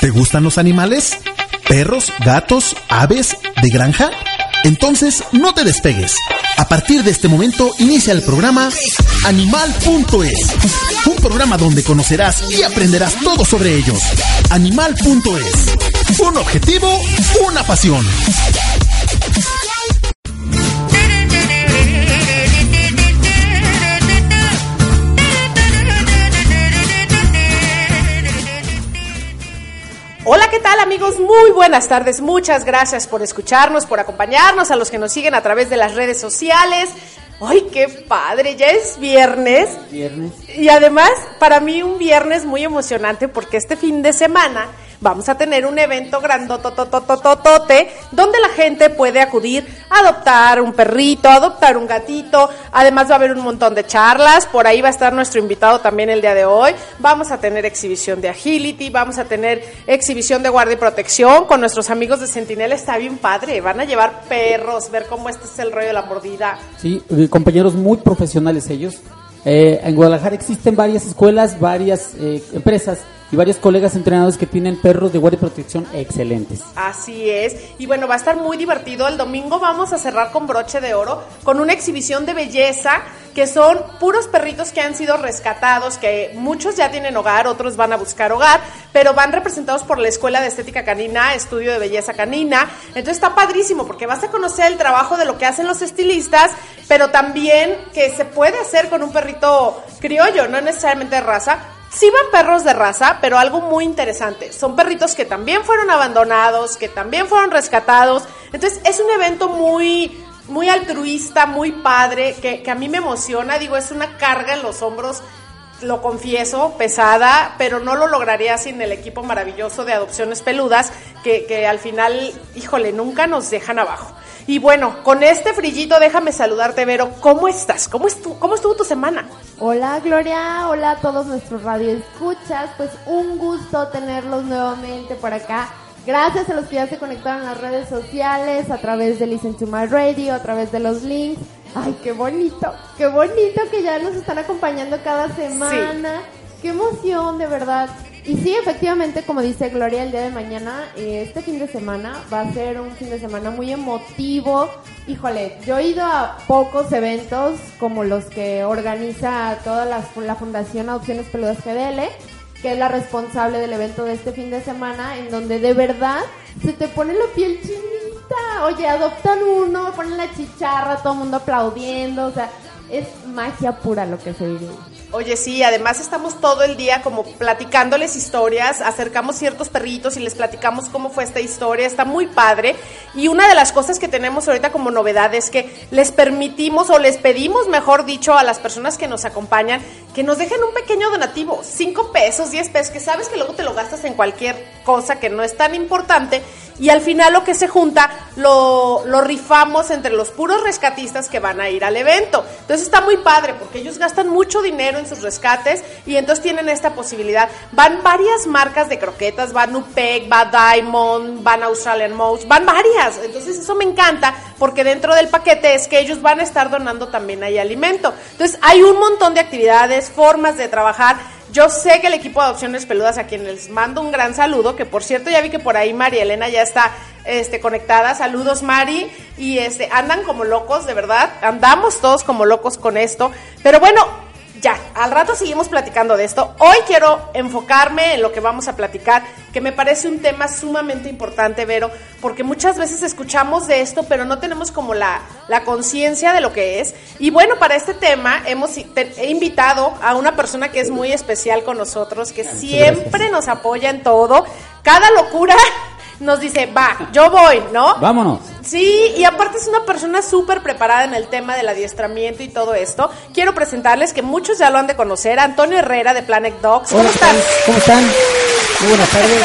¿Te gustan los animales? ¿Perros, gatos, aves, de granja? Entonces, no te despegues. A partir de este momento inicia el programa Animal.es, un programa donde conocerás y aprenderás todo sobre ellos. Animal.es, un objetivo, una pasión. Amigos? Muy buenas tardes. Muchas gracias por escucharnos, por acompañarnos, a los que nos siguen a través de las redes sociales. ¡Ay, qué padre! Ya es viernes. Viernes. Y además, para mí un viernes muy emocionante porque este fin de semana vamos a tener un evento grandotototototote donde la gente puede acudir a adoptar un perrito, adoptar un gatito. Además va a haber un montón de charlas. Por ahí va a estar nuestro invitado también el día de hoy. Vamos a tener exhibición de agility, vamos a tener exhibición de guardia y protección con nuestros amigos de Sentinel. Está bien padre. Van a llevar perros, ver cómo este es el rollo de la mordida. Sí, eh, compañeros muy profesionales ellos. Eh, en Guadalajara existen varias escuelas, varias eh, empresas y varios colegas entrenadores que tienen perros de guardia y protección excelentes. Así es. Y bueno, va a estar muy divertido. El domingo vamos a cerrar con broche de oro, con una exhibición de belleza, que son puros perritos que han sido rescatados, que muchos ya tienen hogar, otros van a buscar hogar, pero van representados por la Escuela de Estética Canina, Estudio de Belleza Canina. Entonces está padrísimo porque vas a conocer el trabajo de lo que hacen los estilistas, pero también que se puede hacer con un perrito criollo, no necesariamente de raza, Sí van perros de raza, pero algo muy interesante. Son perritos que también fueron abandonados, que también fueron rescatados. Entonces es un evento muy, muy altruista, muy padre, que, a mí me emociona. Digo, es una carga en los hombros, lo confieso, pesada, pero no lo lograría sin el equipo maravilloso de adopciones peludas, que, que al final, híjole, nunca nos dejan abajo. Y bueno, con este frillito déjame saludarte, Vero. ¿Cómo estás? ¿Cómo, estu ¿Cómo estuvo tu semana? Hola Gloria, hola a todos nuestros radioescuchas. Pues un gusto tenerlos nuevamente por acá. Gracias a los que ya se conectaron a las redes sociales, a través de Listen to My Radio, a través de los links. Ay, qué bonito, qué bonito que ya nos están acompañando cada semana. Qué emoción, de verdad. Y sí, efectivamente, como dice Gloria, el día de mañana, eh, este fin de semana va a ser un fin de semana muy emotivo. Híjole, yo he ido a pocos eventos como los que organiza toda la, Fundación Adopciones Peludas GDL, que es la responsable del evento de este fin de semana, en donde de verdad se te pone la piel chinita. Oye, adoptan uno, ponen la chicharra, todo el mundo aplaudiendo, o sea, es magia pura lo que se vive. Oye, sí, además estamos todo el día como platicándoles historias, acercamos ciertos perritos y les platicamos cómo fue esta historia, está muy padre. Y una de las cosas que tenemos ahorita como novedad es que les permitimos o les pedimos, mejor dicho, a las personas que nos acompañan que nos dejen un pequeño donativo, 5 pesos, 10 pesos, que sabes que luego te lo gastas en cualquier cosa que no es tan importante y al final lo que se junta lo, lo, rifamos entre los puros rescatistas que van a ir al evento. Entonces está muy padre porque ellos gastan mucho dinero sus rescates y entonces tienen esta posibilidad. Van varias marcas de croquetas, van Upec, va Diamond, van Australian Mouse, van varias. Entonces eso me encanta porque dentro del paquete es que ellos van a estar donando también ahí alimento. Entonces hay un montón de actividades, formas de trabajar. Yo sé que el equipo de adopciones peludas, a quien les mando un gran saludo, que por cierto ya vi que por ahí María Elena ya está este, conectada. Saludos Mari. Y este, andan como locos, de verdad. Andamos todos como locos con esto. Pero bueno, ya, al rato seguimos platicando de esto. Hoy quiero enfocarme en lo que vamos a platicar, que me parece un tema sumamente importante, Vero, porque muchas veces escuchamos de esto, pero no tenemos como la, la conciencia de lo que es. Y bueno, para este tema hemos te, he invitado a una persona que es muy especial con nosotros, que siempre nos apoya en todo. Cada locura nos dice, va, yo voy, ¿no? Vámonos. Sí, y aparte es una persona súper preparada en el tema del adiestramiento y todo esto. Quiero presentarles que muchos ya lo han de conocer, Antonio Herrera de Planet Dogs. ¿Cómo Hola, están? ¿Cómo están? Muy buenas tardes.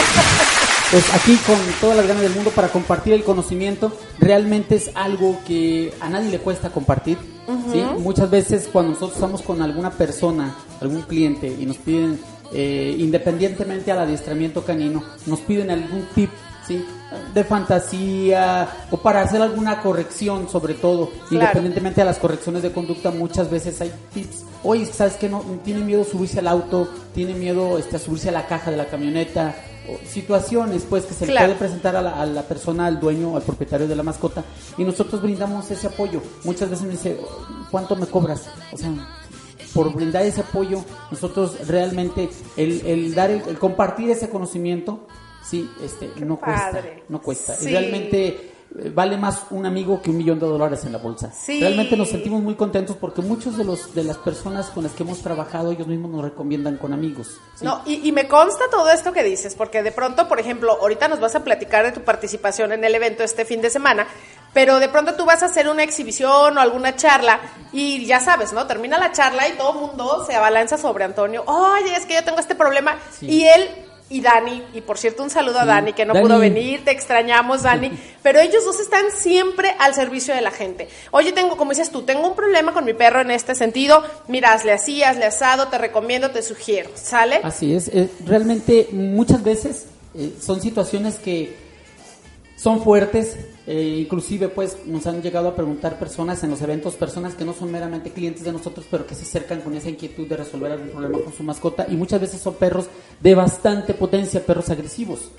Pues aquí con todas las ganas del mundo para compartir el conocimiento. Realmente es algo que a nadie le cuesta compartir. Uh -huh. ¿sí? Muchas veces cuando nosotros estamos con alguna persona, algún cliente y nos piden, eh, independientemente al adiestramiento canino, nos piden algún tip ¿sí? de fantasía o para hacer alguna corrección sobre todo, claro. independientemente de las correcciones de conducta, muchas veces hay tips. Oye, ¿sabes que no? Tiene miedo subirse al auto, tiene miedo este, a subirse a la caja de la camioneta, o situaciones pues que se le puede presentar a la, a la persona, al dueño, al propietario de la mascota y nosotros brindamos ese apoyo. Muchas veces me dice, ¿cuánto me cobras? O sea, por brindar ese apoyo, nosotros realmente el, el dar, el, el compartir ese conocimiento, sí, este, no cuesta, no cuesta. Y realmente eh, vale más un amigo que un millón de dólares en la bolsa. Sí. Realmente nos sentimos muy contentos porque muchos de los de las personas con las que hemos trabajado ellos mismos nos recomiendan con amigos. ¿sí? No, y, y me consta todo esto que dices, porque de pronto, por ejemplo, ahorita nos vas a platicar de tu participación en el evento este fin de semana, pero de pronto tú vas a hacer una exhibición o alguna charla y ya sabes, ¿no? Termina la charla y todo el mundo se abalanza sobre Antonio. Oye, es que yo tengo este problema. Sí. Y él y Dani, y por cierto, un saludo a. Dani, que no Dani. pudo venir, te extrañamos, Dani, pero ellos dos están siempre al servicio de la gente. Oye, tengo, como dices tú, tengo un problema con mi perro en este sentido, mira, hazle así, hazle asado, te recomiendo, te sugiero, ¿sale? Así es, eh, realmente muchas veces eh, son situaciones que son fuertes, eh, inclusive pues nos han llegado a preguntar personas en los eventos, personas que no son meramente clientes de nosotros, pero que se acercan con esa inquietud de resolver algún problema con su mascota y muchas veces son perros de bastante potencia, perros agresivos,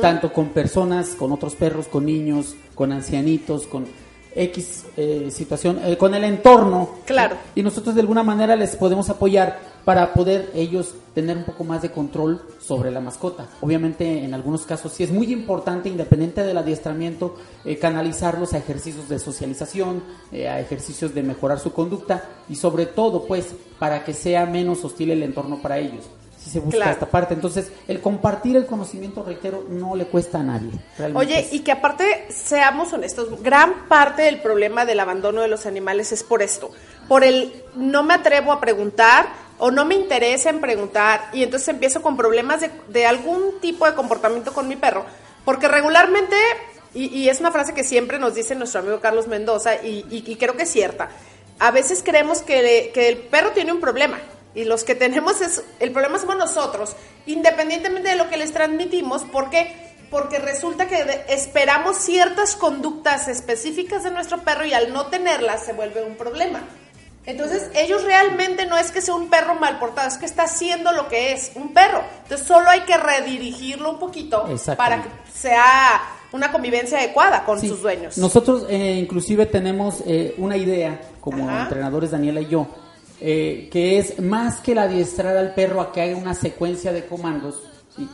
tanto con personas, con otros perros, con niños, con ancianitos, con X eh, situación, eh, con el entorno. Claro. Y nosotros de alguna manera les podemos apoyar para poder ellos tener un poco más de control sobre la mascota. Obviamente en algunos casos sí es muy importante, independiente del adiestramiento, eh, canalizarlos a ejercicios de socialización, eh, a ejercicios de mejorar su conducta y sobre todo pues para que sea menos hostil el entorno para ellos. Si se busca Claro. esta parte. Entonces, el compartir el conocimiento, reitero, no le cuesta a nadie. Oye, es- y que aparte, seamos honestos, gran parte del problema del abandono de los animales es por esto, por el no me atrevo a preguntar o no me interesa en preguntar y entonces empiezo con problemas de, de algún tipo de comportamiento con mi perro, porque regularmente, y, y es una frase que siempre nos dice nuestro amigo Carlos Mendoza y, y- y creo que es cierta, a veces creemos que, que el perro tiene un problema y los que tenemos es, el problema somos nosotros, independientemente de lo que les transmitimos, porque porque resulta que esperamos ciertas conductas específicas de nuestro perro y al no tenerlas se vuelve un problema. Entonces, ellos realmente no es que sea un perro mal portado, es que está haciendo lo que es, un perro. Entonces, solo hay que redirigirlo un poquito para que sea una convivencia adecuada con Sí. sus dueños. Nosotros eh, inclusive tenemos eh, una idea como Ajá. entrenadores Daniela y yo, eh, que es más que el adiestrar al perro a que haga una secuencia de comandos, ¿sí?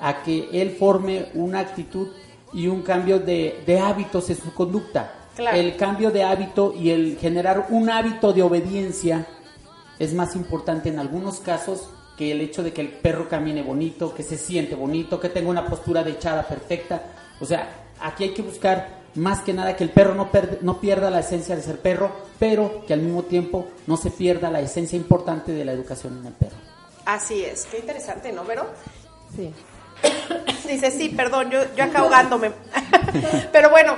a que él forme una actitud y un cambio de, de hábitos en su conducta. Claro. El cambio de hábito y el generar un hábito de obediencia es más importante en algunos casos que el hecho de que el perro camine bonito, que se siente bonito, que tenga una postura de echada perfecta. O sea, aquí hay que buscar más que nada que el perro no, perde- no pierda la esencia de ser perro, pero que al mismo tiempo no se pierda la esencia importante de la educación en el perro. Así es, qué interesante, ¿no, Vero? Sí. Dice, sí, perdón, yo, yo acá ahogándome. Pero bueno,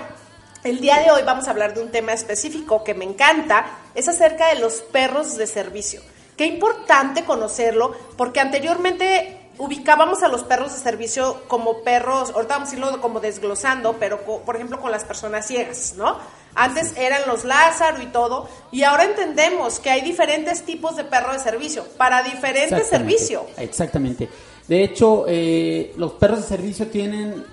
el día de hoy vamos a hablar de un tema específico que me encanta, es acerca de los perros de servicio. Qué importante conocerlo, porque anteriormente ubicábamos a los perros de servicio como perros, ahorita vamos a irlo como desglosando, pero co- por ejemplo con las personas ciegas, ¿no? Antes eran los Lázaro y todo, y ahora entendemos que hay diferentes tipos de perro de servicio, para diferente Exactamente, servicio. Exactamente. De hecho, eh, los perros de servicio tienen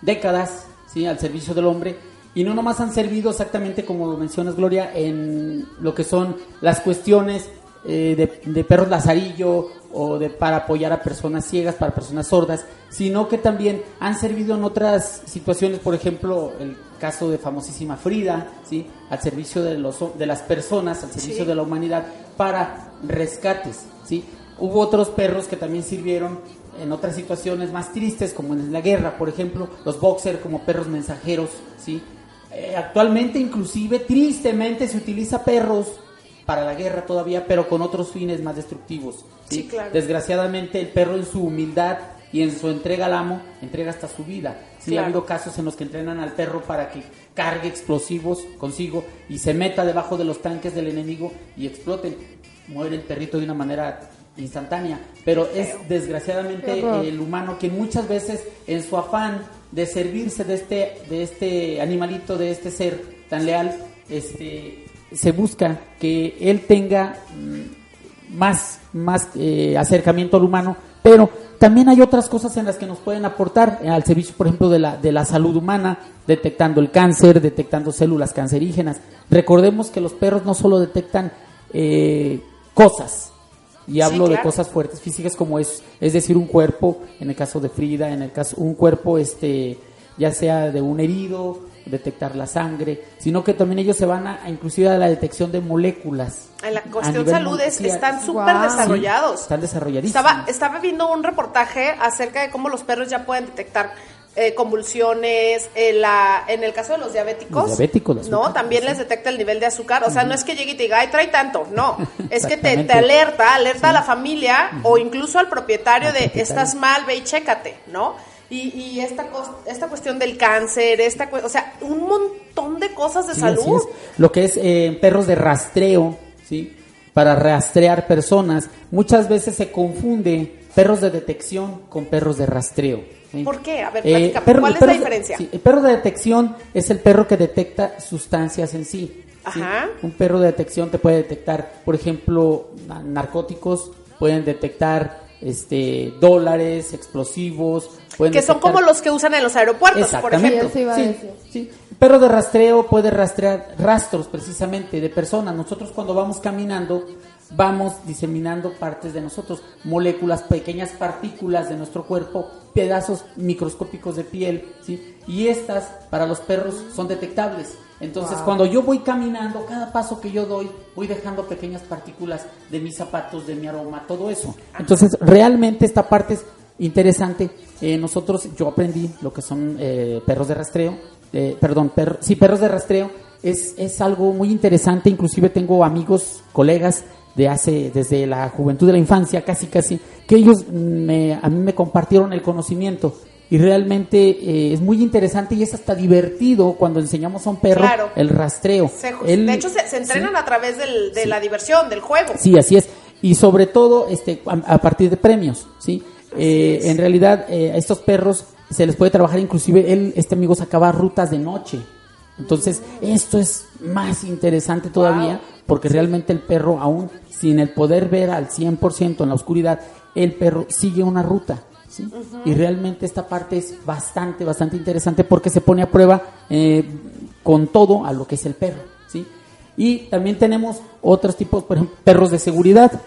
décadas ¿sí? al servicio del hombre y no nomás han servido exactamente como lo mencionas, Gloria, en lo que son las cuestiones eh, de, de perros lazarillo o de para apoyar a personas ciegas, para personas sordas, sino que también han servido en otras situaciones, por ejemplo, el caso de famosísima Frida, ¿sí? al servicio de, los, de las personas, al servicio Sí. de la humanidad, para rescates. ¿sí? Hubo otros perros que también sirvieron en otras situaciones más tristes, como en la guerra, por ejemplo, los boxer como perros mensajeros, ¿sí? Eh, actualmente, inclusive, tristemente, se utiliza perros para la guerra todavía, pero con otros fines más destructivos. Sí, claro. Desgraciadamente, el perro en su humildad y en su entrega al amo, entrega hasta su vida. Sí, Claro. ha habido casos en los que entrenan al perro para que cargue explosivos consigo y se meta debajo de los tanques del enemigo y exploten. Muere el perrito de una manera instantánea, pero es desgraciadamente el humano que muchas veces en su afán de servirse de este de este animalito, de este ser tan leal, este se busca que él tenga más más eh, acercamiento al humano, pero también hay otras cosas en las que nos pueden aportar eh, al servicio, por ejemplo, de la, de la salud humana, detectando el cáncer, detectando células cancerígenas. Recordemos que los perros no solo detectan eh, cosas, y hablo de cosas fuertes físicas como es, es decir, un cuerpo, en el caso de Frida, en el caso, un cuerpo, este, ya sea de un herido, detectar la sangre, sino que también ellos se van a, inclusive a la detección de moléculas. En la cuestión salud están súper desarrollados. están desarrolladísimos. Estaba, estaba viendo un reportaje acerca de cómo los perros ya pueden detectar eh, convulsiones, eh, la, en el caso de los diabéticos, diabéticos no, también les detecta el nivel de azúcar, o sea, no es que llegue y te diga, ay, trae tanto, no, es que te, te alerta, alerta a la familia o incluso al propietario de, estás mal, ve y chécate, ¿no? Y, y esta, esta cuestión del cáncer, esta, o sea, un montón de cosas de salud. Lo que es eh, perros de rastreo, ¿sí? Para rastrear personas. Muchas veces se confunde perros de detección con perros de rastreo. ¿Por qué? A ver, eh, ¿cuál es la diferencia? el perro de detección es el perro que detecta sustancias en sí. Ajá. Un perro de detección te puede detectar, por ejemplo, narcóticos, pueden detectar este dólares, explosivos, que son como los que usan en los aeropuertos, por ejemplo. Sí, Perro de rastreo puede rastrear rastros precisamente de personas. Nosotros cuando vamos caminando vamos diseminando partes de nosotros, moléculas, pequeñas partículas de nuestro cuerpo, pedazos microscópicos de piel, ¿sí? Y estas para los perros son detectables. Entonces, cuando yo voy caminando, cada paso que yo doy, voy dejando pequeñas partículas de mis zapatos, de mi aroma, todo eso. Entonces, realmente esta parte es interesante. Eh, nosotros, yo aprendí lo que son eh, perros de rastreo, eh, perdón, per, sí, perros de rastreo. Es, es algo muy interesante, inclusive tengo amigos, colegas de hace, desde la juventud de la infancia, casi, casi, que ellos me, a mí me compartieron el conocimiento y realmente es muy interesante y es hasta divertido cuando enseñamos a un perro el rastreo. de hecho, se, entrenan a través del, de la diversión, del juego. Sí, así es. Y sobre todo este, a, a partir de premios, ¿sí? Eh, en realidad, eh, a estos perros se les puede trabajar, inclusive él, este amigo sacaba rutas de noche. Entonces, esto es más interesante todavía, porque realmente el perro, aún sin el poder ver al 100% en la oscuridad, el perro sigue una ruta. Y realmente esta parte es bastante, bastante interesante porque se pone a prueba eh, con todo a lo que es el perro. ¿sí? Y también tenemos otros tipos, por ejemplo, perros de seguridad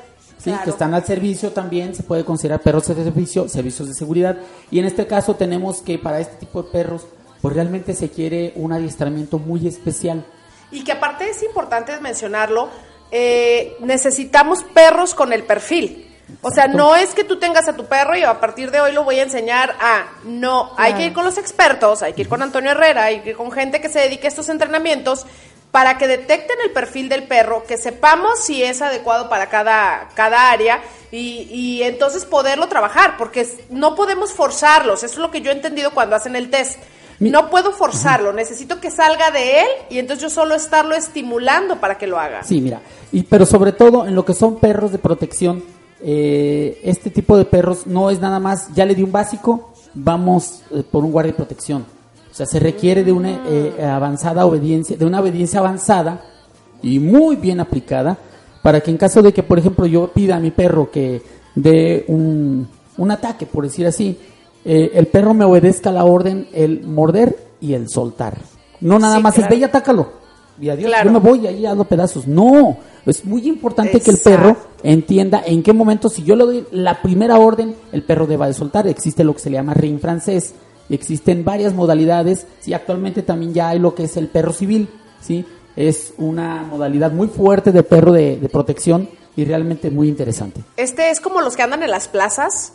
que están al servicio también, se puede considerar perros de servicio, servicios de seguridad. Y en este caso tenemos que para este tipo de perros, pues realmente se quiere un adiestramiento muy especial. Y que aparte es importante mencionarlo, eh, necesitamos perros con el perfil. O sea, no es que tú tengas a tu perro y a partir de hoy lo voy a enseñar a... No, hay que ir con los expertos, hay que ir con Antonio Herrera, hay que ir con gente que se dedique a estos entrenamientos para que detecten el perfil del perro, que sepamos si es adecuado para cada, cada área y, y, entonces poderlo trabajar, porque no podemos forzarlos, eso es lo que yo he entendido cuando hacen el test. No puedo forzarlo, necesito que salga de él y entonces yo solo estarlo estimulando para que lo haga. Sí, mira, y, pero sobre todo en lo que son perros de protección, eh, este tipo de perros no es nada más, ya le di un básico, vamos eh, por un guardia de protección o sea, se requiere de una eh, avanzada obediencia, de una obediencia avanzada y muy bien aplicada para que en caso de que, por ejemplo, yo pida a mi perro que dé un, un ataque, por decir así, eh, el perro me obedezca la orden, el morder y el soltar. No nada más es ve y atácalo. Y adiós, yo me voy ahí a los pedazos. No, es muy importante que el perro entienda en qué momento, si yo le doy la primera orden, el perro deba de soltar. Existe lo que se le llama ring francés, Existen varias modalidades, sí, actualmente también ya hay lo que es el perro civil, sí, es una modalidad muy fuerte de perro de, protección y realmente muy interesante. ¿Este es como los que andan en las plazas?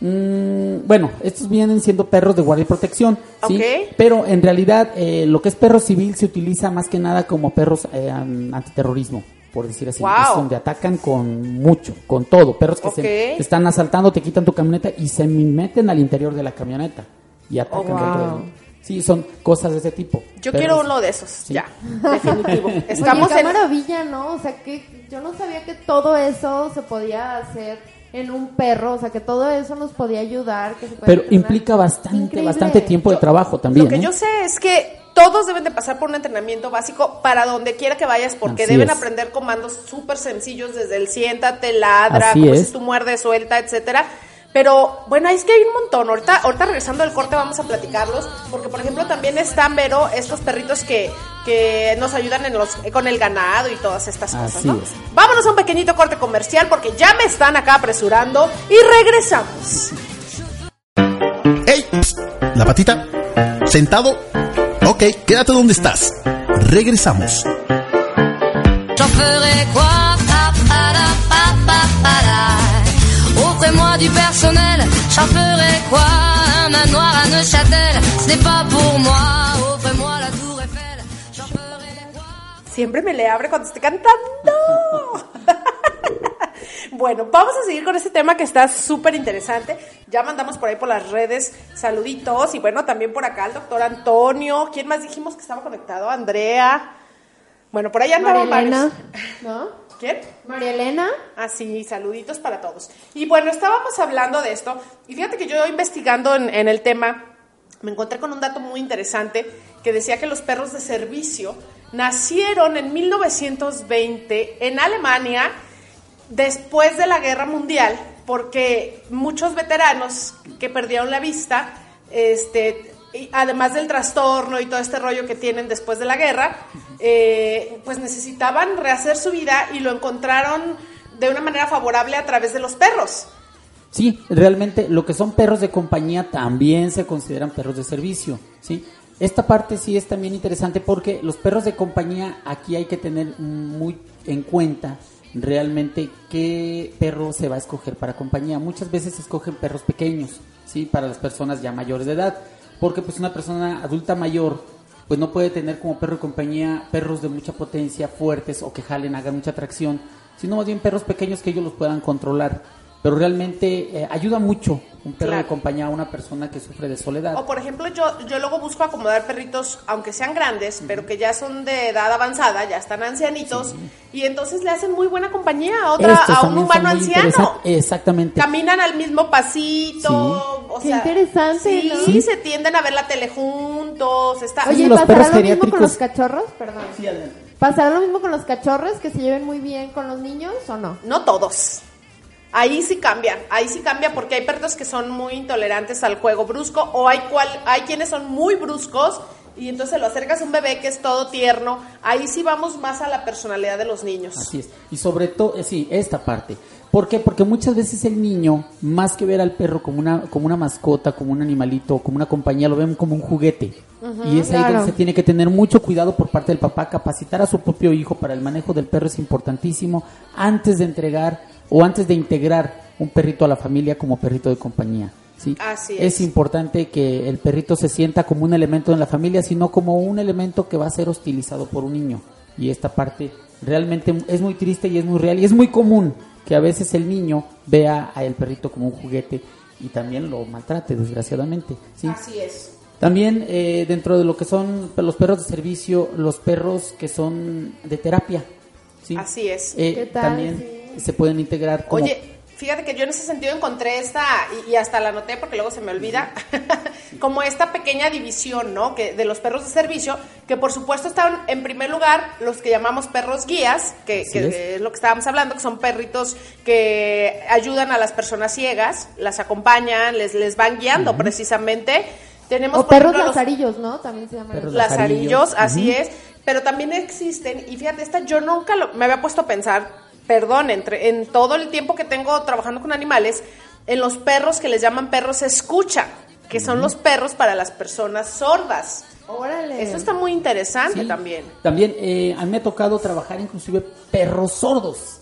Mm, bueno, estos vienen siendo perros de guardia y protección, ¿sí? pero en realidad eh, lo que es perro civil se utiliza más que nada como perros eh, antiterrorismo por decir así, es donde atacan con mucho, con todo, perros que se están asaltando, te quitan tu camioneta y se meten al interior de la camioneta y atacan oh, Sí, son cosas de ese tipo. Yo quiero uno de esos, ya, definitivo. Estamos Oye, qué maravilla, ¿no? O sea, que yo no sabía que todo eso se podía hacer en un perro, o sea, que todo eso nos podía ayudar. Que Pero implica bastante, bastante tiempo de trabajo también. Lo que yo sé es que todos deben de pasar por un entrenamiento básico para donde quiera que vayas, porque deben aprender comandos súper sencillos desde el siéntate, ladra, como si tú muerdes, suelta, etcétera Pero bueno, es que hay un montón. Ahorita, ahorita regresando del corte vamos a platicarlos. Porque, por ejemplo, también están, Vero, estos perritos que, que nos ayudan en los, con el ganado y todas estas cosas, Así ¿no? es. Vámonos a un pequeñito corte comercial porque ya me están acá apresurando y regresamos. ¡Ey! ¿La patita? ¿Sentado? Ok, quédate donde estás. Regresamos. J'en ferai quoi Pa, para, pa, pa, para. Offrez-moi du personnel, j'en ferai quoi Un manoir à Neuchâtel, ce n'est pas pour moi. Offrez-moi la tour Eiffel, j'en ferai quoi Siempre me le abre cuando estoy cantando. bueno, vamos a seguir con este tema que está súper interesante. Ya mandamos por ahí por las redes saluditos y bueno, también por acá el doctor Antonio. ¿Quién más dijimos que estaba conectado? Andrea. Bueno, por ahí María Elena, varios. ¿no? ¿Quién? María Elena. Así, saluditos para todos. Y bueno, estábamos hablando de esto, y fíjate que yo investigando en, en el tema, me encontré con un dato muy interesante que decía que los perros de servicio nacieron en 1920 en Alemania después de la guerra mundial, porque muchos veteranos que perdieron la vista, este, además del trastorno y todo este rollo que tienen después de la guerra, eh, pues necesitaban rehacer su vida y lo encontraron de una manera favorable a través de los perros. Sí, realmente lo que son perros de compañía también se consideran perros de servicio, ¿sí? Esta parte sí es también interesante porque los perros de compañía aquí hay que tener muy en cuenta realmente qué perro se va a escoger para compañía. Muchas veces escogen perros pequeños, ¿sí? Para las personas ya mayores de edad, porque pues una persona adulta mayor pues no puede tener como perro de compañía perros de mucha potencia, fuertes o que jalen, hagan mucha tracción, sino más bien perros pequeños que ellos los puedan controlar. Pero realmente eh, ayuda mucho un perro Claro. de compañía a una persona que sufre de soledad. O por ejemplo, yo, yo luego busco acomodar perritos, aunque sean grandes, pero que ya son de edad avanzada, ya están ancianitos, y entonces le hacen muy buena compañía a, otra, Estos a un humano anciano. Exactamente. Caminan al mismo pasito. O Qué sea, interesante, sí, ¿no? Sí, se tienden a ver la tele juntos. Está, Sí, Oye, los ¿pasará perros lo mismo con los cachorros? Perdón. ¿Pasará lo mismo con los cachorros que se lleven muy bien con los niños o no? No todos. Ahí sí cambia, ahí sí cambia porque hay perros que son muy intolerantes al juego brusco o hay cual, hay quienes son muy bruscos y entonces lo acercas a un bebé que es todo tierno. Ahí sí vamos más a la personalidad de los niños. Así es. Y sobre todo, eh, sí, esta parte. ¿Por qué? Porque muchas veces el niño, más que ver al perro como una, como una mascota, como un animalito, como una compañía, lo ven como un juguete. y es ahí claro. donde se tiene que tener mucho cuidado por parte del papá. Capacitar a su propio hijo para el manejo del perro es importantísimo antes de entregar o antes de integrar un perrito a la familia como perrito de compañía. ¿sí? Así es es. importante que el perrito se sienta como un elemento en la familia, sino como un elemento que va a ser hostilizado por un niño. Y esta parte realmente es muy triste y es muy real y es muy común que a veces el niño vea al perrito como un juguete y también lo maltrate, desgraciadamente. ¿sí? Así es. También eh, dentro de lo que son los perros de servicio, los perros que son de terapia. ¿sí? Así es. Eh, ¿Qué tal? También se pueden integrar como... Oye, fíjate que yo en ese sentido encontré esta, y, y hasta la anoté porque luego se me olvida, como esta pequeña división, ¿no? Que de los perros de servicio, que por supuesto están en primer lugar los que llamamos perros guías, que, es. es lo que estábamos hablando, que son perritos que ayudan a las personas ciegas, las acompañan, les, les van guiando precisamente. Tenemos O perros ejemplo, los- lazarillos, ¿no? También se llaman. Perros así. lazarillos, Lazarillos, así es, pero también existen, y fíjate, esta yo nunca lo- me había puesto a pensar, perdón, entre, en todo el tiempo que tengo trabajando con animales, en los perros que les llaman perros escucha, que son los perros para las personas sordas. Órale. Eso está muy interesante Sí. también. También eh, a mí me ha tocado trabajar inclusive perros sordos.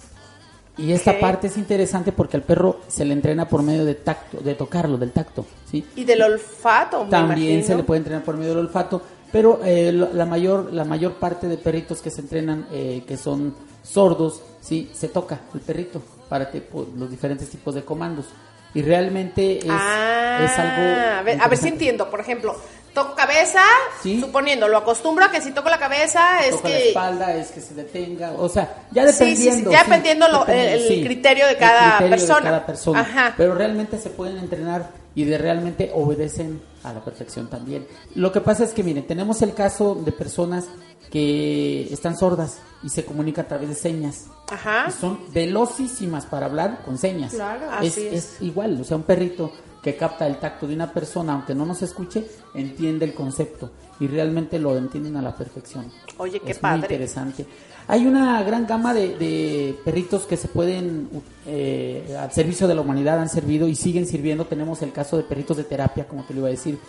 Y esta parte es interesante porque al perro se le entrena por medio de tacto, de tocarlo, del tacto, ¿sí? Y del olfato, me También imagino. se le puede entrenar por medio del olfato, pero eh, la mayor la mayor parte de perritos que se entrenan eh, que son sordos, sí, se toca el perrito para que, pues, los diferentes tipos de comandos. Y realmente es, ah, es algo a ver, a ver si entiendo. Por ejemplo, toco cabeza, Sí. suponiendo, lo acostumbro a que si toco la cabeza es toca la que... espalda, es que se detenga, o sea, ya Sí, sí, sí, dependiendo. ya sí, dependiendo lo- el- el criterio de cada criterio de persona. cada persona. Ajá. Pero realmente se pueden entrenar y de realmente obedecen a la perfección también. Lo que pasa es que, miren, tenemos el caso de personas que están sordas y se comunican a través de señas. Ajá. Y son velocísimas para hablar con señas. Claro. Es, Así es. es igual, o sea, un perrito que capta el tacto de una persona, aunque no nos escuche, entiende el concepto y realmente lo entienden a la perfección. Oye, qué es padre. Muy interesante. Hay una gran gama de, de perritos que se pueden, eh, al servicio de la humanidad, han servido y siguen sirviendo. Tenemos el caso de perritos de terapia, como te lo iba a decir.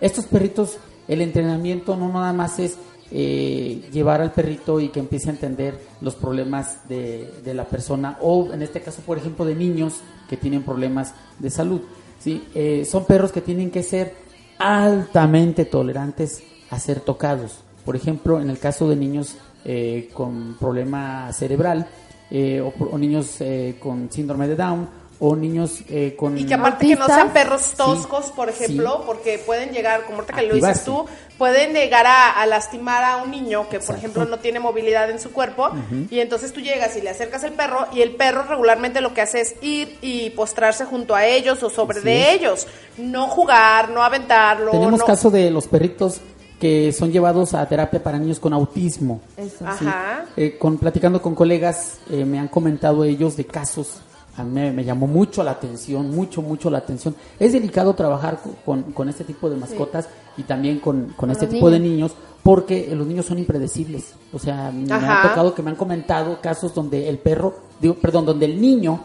Estos perritos, el entrenamiento no nada más es eh, llevar al perrito y que empiece a entender los problemas de, de la persona o en este caso, por ejemplo, de niños que tienen problemas de salud. ¿Sí? Eh, son perros que tienen que ser altamente tolerantes a ser tocados. Por ejemplo, en el caso de niños eh, con problema cerebral eh, o, niños con síndrome de Down o niños eh, con... Y que aparte que no sean perros toscos, Sí, por ejemplo, sí. porque pueden llegar, como ahorita que lo dices tú, pueden llegar a, a lastimar a un niño que, por Exacto. ejemplo, no tiene movilidad en su cuerpo, y entonces tú llegas y le acercas el perro, y el perro regularmente lo que hace es ir y postrarse junto a ellos o sobre de ellos, no jugar, no aventarlo. Tenemos no- caso de los perritos que son llevados a terapia para niños con autismo. Eso. ¿sí? Ajá. Eh, con, platicando con colegas, eh, me han comentado ellos de casos. A mí me, me llamó mucho la atención, mucho, mucho la atención. Es delicado trabajar co- con, con este tipo de mascotas y también con, con este tipo de niños. porque los niños son impredecibles. O sea, me Ajá. ha tocado que me han comentado casos donde el perro, digo, perdón, donde el niño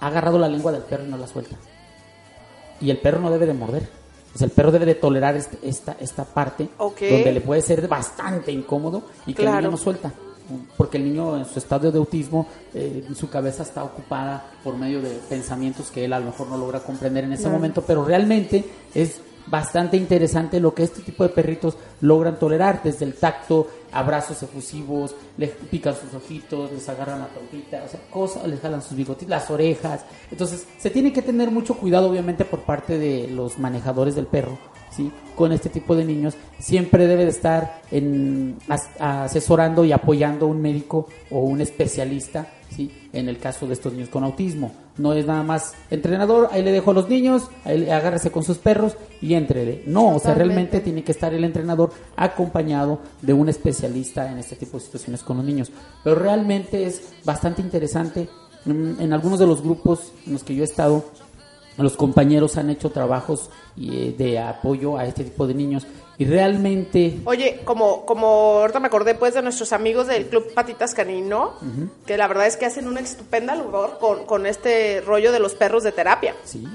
ha agarrado la lengua del perro y no la suelta. Y el perro no debe de morder. O sea, el perro debe de tolerar este- esta, esta parte donde le puede ser bastante incómodo y que el niño no suelta. Porque el niño en su estado de autismo, eh, su cabeza está ocupada por medio de pensamientos que él a lo mejor no logra comprender en ese Claro. momento, pero realmente es bastante interesante lo que este tipo de perritos logran tolerar, desde el tacto, abrazos efusivos, les pican sus ojitos, les agarran la trompita, o sea, cosas, les jalan sus bigotitos, las orejas. Entonces, se tiene que tener mucho cuidado, obviamente, por parte de los manejadores del perro, ¿sí? Con este tipo de niños, siempre debe de estar en, as- asesorando y apoyando un médico o un especialista, ¿sí? En el caso de estos niños con autismo. No es nada más entrenador, ahí le dejo a los niños, ahí le- agárrese con sus perros y entrele. No, o sea, realmente tiene que estar el entrenador acompañado de un especialista en este tipo de situaciones con los niños. Pero realmente es bastante interesante. Mm, En algunos de los grupos en los que yo he estado, los compañeros han hecho trabajos eh, de apoyo a este tipo de niños y realmente Oye, como, como ahorita me acordé pues de nuestros amigos del Club Patitas Canino, que la verdad es que hacen una estupenda labor con, con este rollo de los perros de terapia. Sí,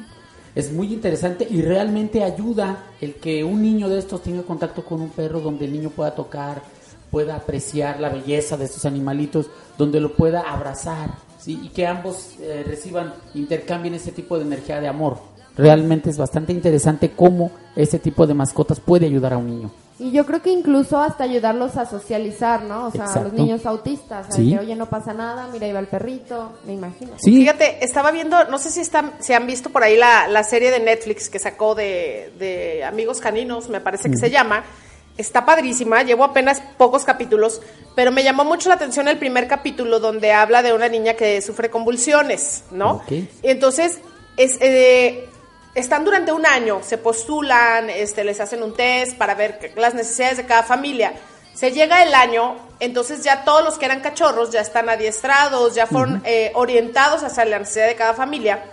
es muy interesante y realmente ayuda el que un niño de estos tenga contacto con un perro donde el niño pueda tocar, pueda apreciar la belleza de estos animalitos, donde lo pueda abrazar, ¿sí? y que ambos eh, reciban, intercambien ese tipo de energía de amor. Realmente es bastante interesante cómo este tipo de mascotas puede ayudar a un niño. Y yo creo que incluso hasta ayudarlos a socializar, ¿no? O sea, Exacto. los niños autistas, al Sí. que, oye, no pasa nada, mira, ahí va el perrito, me imagino. Sí, Fíjate, estaba viendo, no sé si están, si han visto por ahí la, la serie de Netflix que sacó de, de Amigos Caninos, me parece que se llama. Está padrísima, llevo apenas pocos capítulos, pero me llamó mucho la atención el primer capítulo donde habla de una niña que sufre convulsiones, ¿no? Ok. Y entonces, es, eh, están durante un año, se postulan, este, les hacen un test para ver las necesidades de cada familia. Se llega el año, entonces ya todos los que eran cachorros ya están adiestrados, ya fueron eh, orientados hacia la necesidad de cada familia.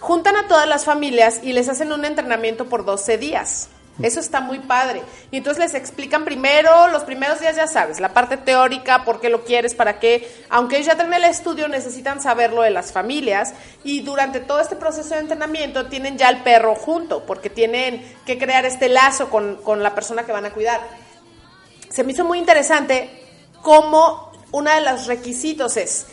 Juntan a todas las familias y les hacen un entrenamiento por 12 días. Eso está muy padre. Y entonces les explican primero, los primeros días ya sabes, la parte teórica, por qué lo quieres, para qué. Aunque ellos ya tienen el estudio, necesitan saberlo de las familias. Y durante todo este proceso de entrenamiento tienen ya el perro junto, porque tienen que crear este lazo con, con la persona que van a cuidar. Se me hizo muy interesante cómo uno de los requisitos es,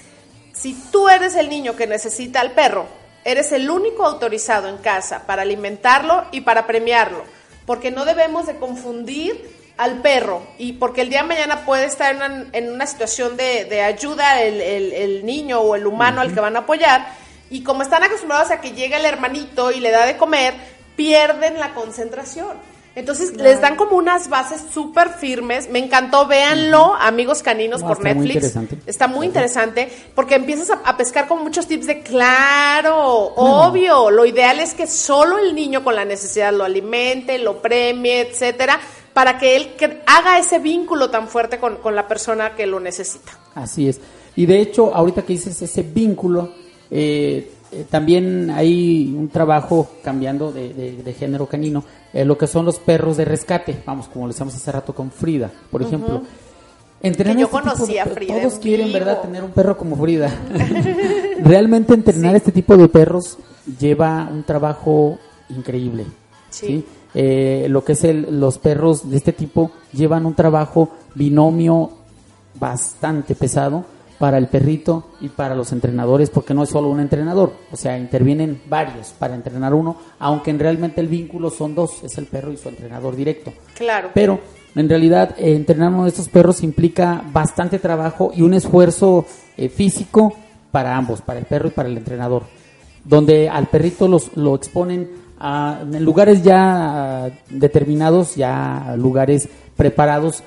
si tú eres el niño que necesita al perro, eres el único autorizado en casa para alimentarlo y para premiarlo, porque no debemos de confundir al perro y porque el día de mañana puede estar en una, en una situación de, de ayuda el, el- el niño o el humano al que van a apoyar y como están acostumbrados a que llega el hermanito y le da de comer, pierden la concentración. Entonces les dan como unas bases súper firmes. Me encantó, véanlo, amigos caninos No, por está muy Netflix. interesante. Está muy interesante porque empiezas a, a pescar como muchos tips de claro, obvio. Lo ideal es que solo el niño con la necesidad lo alimente, lo premie, etcétera, para que él que- haga ese vínculo tan fuerte con, con la persona que lo necesita. Así es. Y de hecho, ahorita que dices ese vínculo, eh, eh, también hay un trabajo cambiando de, de- de género canino, eh, lo que son los perros de rescate, vamos, como lo decíamos hace rato con Frida, por ejemplo. Entrenar Que yo este tipo de conocí a Frida Todos en quieren, vivo. ¿verdad?, tener un perro como Frida. Realmente entrenar este tipo de perros lleva un trabajo increíble. Sí. ¿sí? Eh, lo que es el, los perros de este tipo llevan un trabajo binomio bastante pesado para el perrito y para los entrenadores, porque no es solo un entrenador, o sea, intervienen varios para entrenar uno, aunque en realmente el vínculo son dos, es el perro y su entrenador directo. Claro. Pero en realidad eh, entrenar uno de estos perros implica bastante trabajo y un esfuerzo eh, físico para ambos, para el perro y para el entrenador, donde al perrito los, lo exponen a, en lugares ya ah, determinados, ya lugares preparados,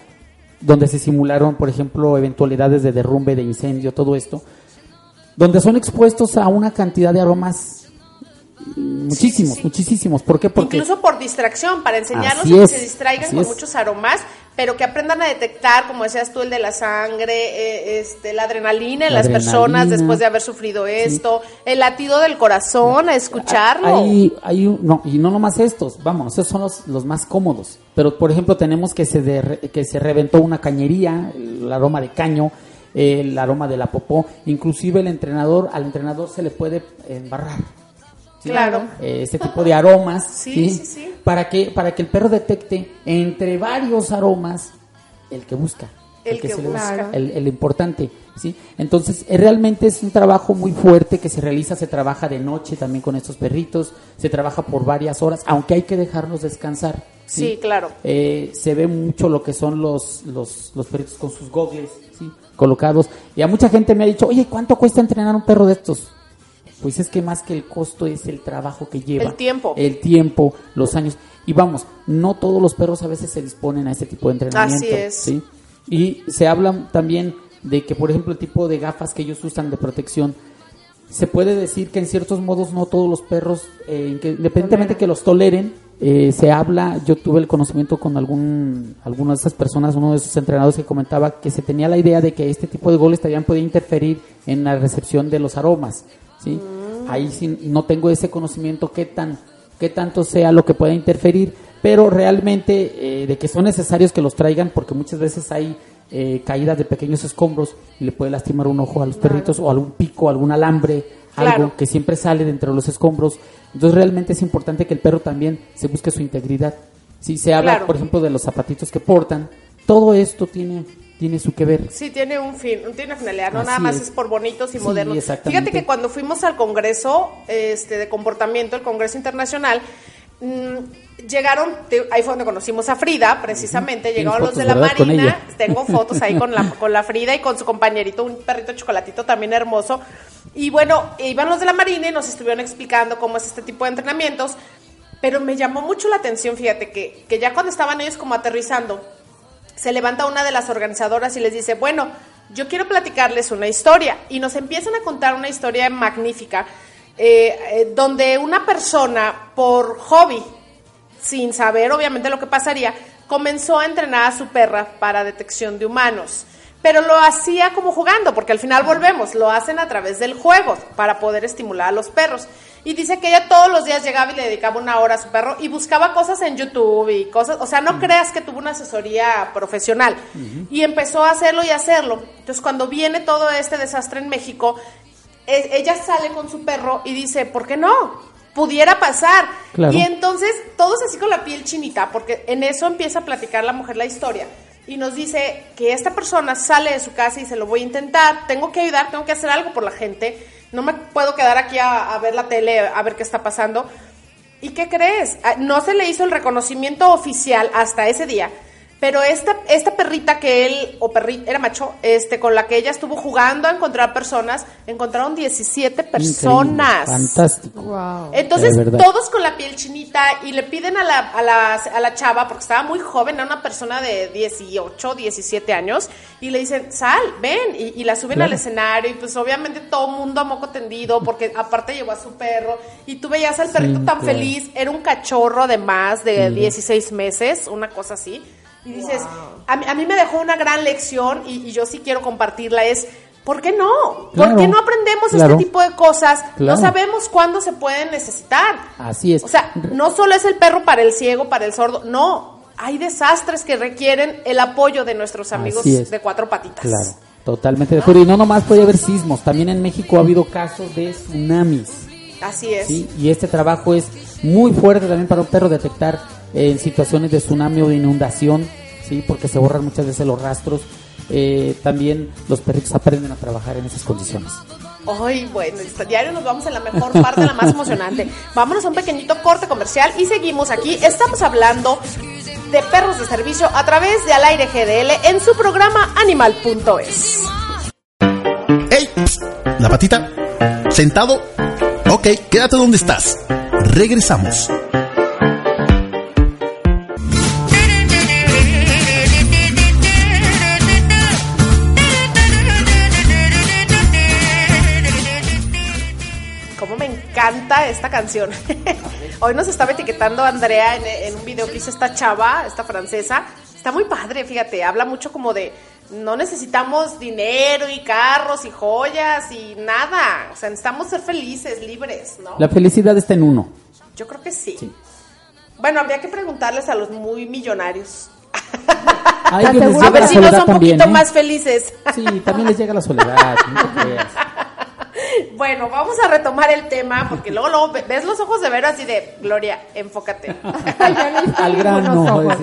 donde se simularon, por ejemplo, eventualidades de derrumbe, de incendio, todo esto, donde son expuestos a una cantidad de aromas muchísimos, sí. muchísimos. ¿Por qué? Porque Incluso por distracción, para enseñarlos a que se distraigan con es. muchos aromas, pero que aprendan a detectar, como decías tú, el de la sangre, eh, este, la adrenalina en La las personas después de haber sufrido esto, el latido del corazón, a escucharlo. Hay, hay un- no, y no nomás estos, vamos, esos son los, los más cómodos. Pero, por ejemplo, tenemos que se, de- que se reventó una cañería, el aroma de caño, el aroma de la popó. Inclusive el entrenador, al entrenador se le puede embarrar. ¿Sí? Claro. Eh, este tipo de aromas, Sí, sí, sí. Para, que, para que el perro detecte entre varios aromas el que busca. El que se le busca. el, el importante, ¿sí? Entonces, eh, realmente es un trabajo muy fuerte que se realiza, se trabaja de noche también con estos perritos, se trabaja por varias horas, aunque hay que dejarlos descansar. Sí, claro. Eh, se ve mucho lo que son los, los, los perritos con sus gogles, ¿sí? Colocados. Y a mucha gente me ha dicho, oye, ¿cuánto cuesta entrenar un perro de estos? Pues es que más que el costo es el trabajo que lleva. El tiempo. El tiempo, los años. Y vamos, no todos los perros a veces se disponen a este tipo de entrenamiento. Así es. ¿sí? Y se habla también de que, por ejemplo, el tipo de gafas que ellos usan de protección, se puede decir que en ciertos modos no todos los perros, eh, que independientemente que los toleren, eh, se habla, yo tuve el conocimiento con algún, alguna de esas personas, uno de esos entrenadores que comentaba que se tenía la idea de que este tipo de goles también podía interferir en la recepción de los aromas, ¿sí? Ahí sí no tengo ese conocimiento qué tan, qué tanto sea lo que pueda interferir, pero realmente eh, de que son necesarios que los traigan porque muchas veces hay eh, caídas de pequeños escombros y le puede lastimar un ojo a los perritos o algún pico, algún alambre, algo Claro. que siempre sale de entre los escombros. Entonces realmente es importante que el perro también se busque su integridad. Si se habla, Claro. por ejemplo, de los zapatitos que portan, todo esto tiene, tiene su que ver. Sí, tiene un fin, tiene finalidad, no Así nada más es. es. por bonitos y Sí, modernos. Fíjate que cuando fuimos al Congreso este, de Comportamiento, el Congreso Internacional, mm, llegaron, ahí fue donde conocimos a Frida, precisamente, llegaron Tienes los de la Marina, tengo fotos ahí con la, con la Frida y con su compañerito, un perrito chocolatito también hermoso. Y bueno, iban los de la Marina y nos estuvieron explicando cómo es este tipo de entrenamientos, pero me llamó mucho la atención, fíjate, que, que ya cuando estaban ellos como aterrizando, se levanta una de las organizadoras y les dice, bueno, yo quiero platicarles una historia. Y nos empiezan a contar una historia magnífica, eh, eh, donde una persona, por hobby, sin saber obviamente lo que pasaría, comenzó a entrenar a su perra para detección de humanos. Pero lo hacía como jugando, porque al final volvemos, lo hacen a través del juego para poder estimular a los perros. Y dice que ella todos los días llegaba y le dedicaba una hora a su perro y buscaba cosas en YouTube y cosas, o sea, no creas que tuvo una asesoría profesional. Y empezó a hacerlo y hacerlo. Entonces, cuando viene todo este desastre en México, e- ella sale con su perro y dice, ¿por qué no? Pudiera pasar. Claro. Y entonces, todos así con la piel chinita, porque en eso empieza a platicar la mujer la historia. Y nos dice que esta persona sale de su casa y se lo voy a intentar, tengo que ayudar, tengo que hacer algo por la gente, no me puedo quedar aquí a, ver la tele, a ver qué está pasando. ¿Y qué crees? Ah, No se le hizo el reconocimiento oficial hasta ese día. Pero esta, esta perrita que él, o perrita, era macho, este, con la que ella estuvo jugando a encontrar personas, encontraron 17 personas. Increíble, fantástico. Wow. Entonces, todos con la piel chinita y le piden a la, a, la, a la chava, porque estaba muy joven, era una persona de 18, 17 años, y le dicen, sal, ven, y, y la suben Claro. al escenario, y pues obviamente todo mundo a moco tendido, porque aparte llevó a su perro, y tú veías al Sí, perrito tan claro. feliz, era un cachorro además de 16 meses, una cosa así, y dices, a, mí, a mí me dejó una gran lección, y, y yo sí quiero compartirla, es... ¿Por qué no? ¿Por Claro, qué no aprendemos claro. este tipo de cosas? Claro. No sabemos cuándo se pueden necesitar. Así es. O sea, no solo es el perro para el ciego, para el sordo, no. Hay desastres que requieren el apoyo de nuestros amigos de cuatro patitas. Claro, totalmente de acuerdo. Y no nomás puede haber sismos, también en México ha habido casos de tsunamis. Así es. ¿sí? Y este trabajo es muy fuerte también para un perro detectar en situaciones de tsunami o de inundación, ¿sí? porque se borran muchas veces los rastros. Eh, también los perritos aprenden a trabajar en esas condiciones. Ay, bueno, este diario nos vamos en la mejor parte, la más emocionante. Vámonos a un pequeñito corte comercial y seguimos aquí. Estamos hablando de perros de servicio a través de Al Aire GDL en su programa Animal.es. ¡Ey! La patita. ¿Sentado? Ok, quédate donde estás. Regresamos. Encanta esta canción. Hoy nos estaba etiquetando Andrea en, en un video que hizo esta chava, esta francesa. Está muy padre, fíjate, habla mucho como de no necesitamos dinero y carros y joyas y nada. O sea, necesitamos ser felices, libres, ¿no? La felicidad está en uno. Yo creo que sí. Sí. Bueno, habría que preguntarles a los muy millonarios. A ver si no son un poquito ¿eh? más felices. Sí, también les llega la soledad. no te creas. Bueno, vamos a retomar el tema porque luego, luego ve- ves los ojos de Vero así de Gloria, enfócate. Al grano.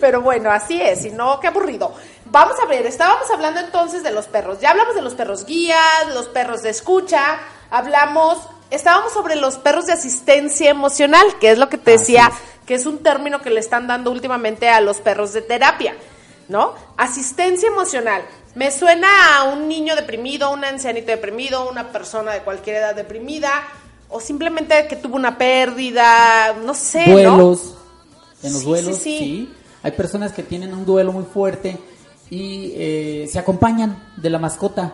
Pero bueno, así es, si no, qué aburrido. Vamos a ver, estábamos hablando entonces de los perros. Ya hablamos de los perros guías, los perros de escucha, hablamos, estábamos sobre los perros de asistencia emocional, que es lo que te Así decía, es. que es un término que le están dando últimamente a los perros de terapia, ¿no? Asistencia emocional. Me suena a un niño deprimido, un ancianito deprimido, una persona de cualquier edad deprimida, o simplemente que tuvo una pérdida, no sé, ¿no? duelos. En los Sí, duelos, sí, sí. sí. Hay personas que tienen un duelo muy fuerte y eh, se acompañan de la mascota.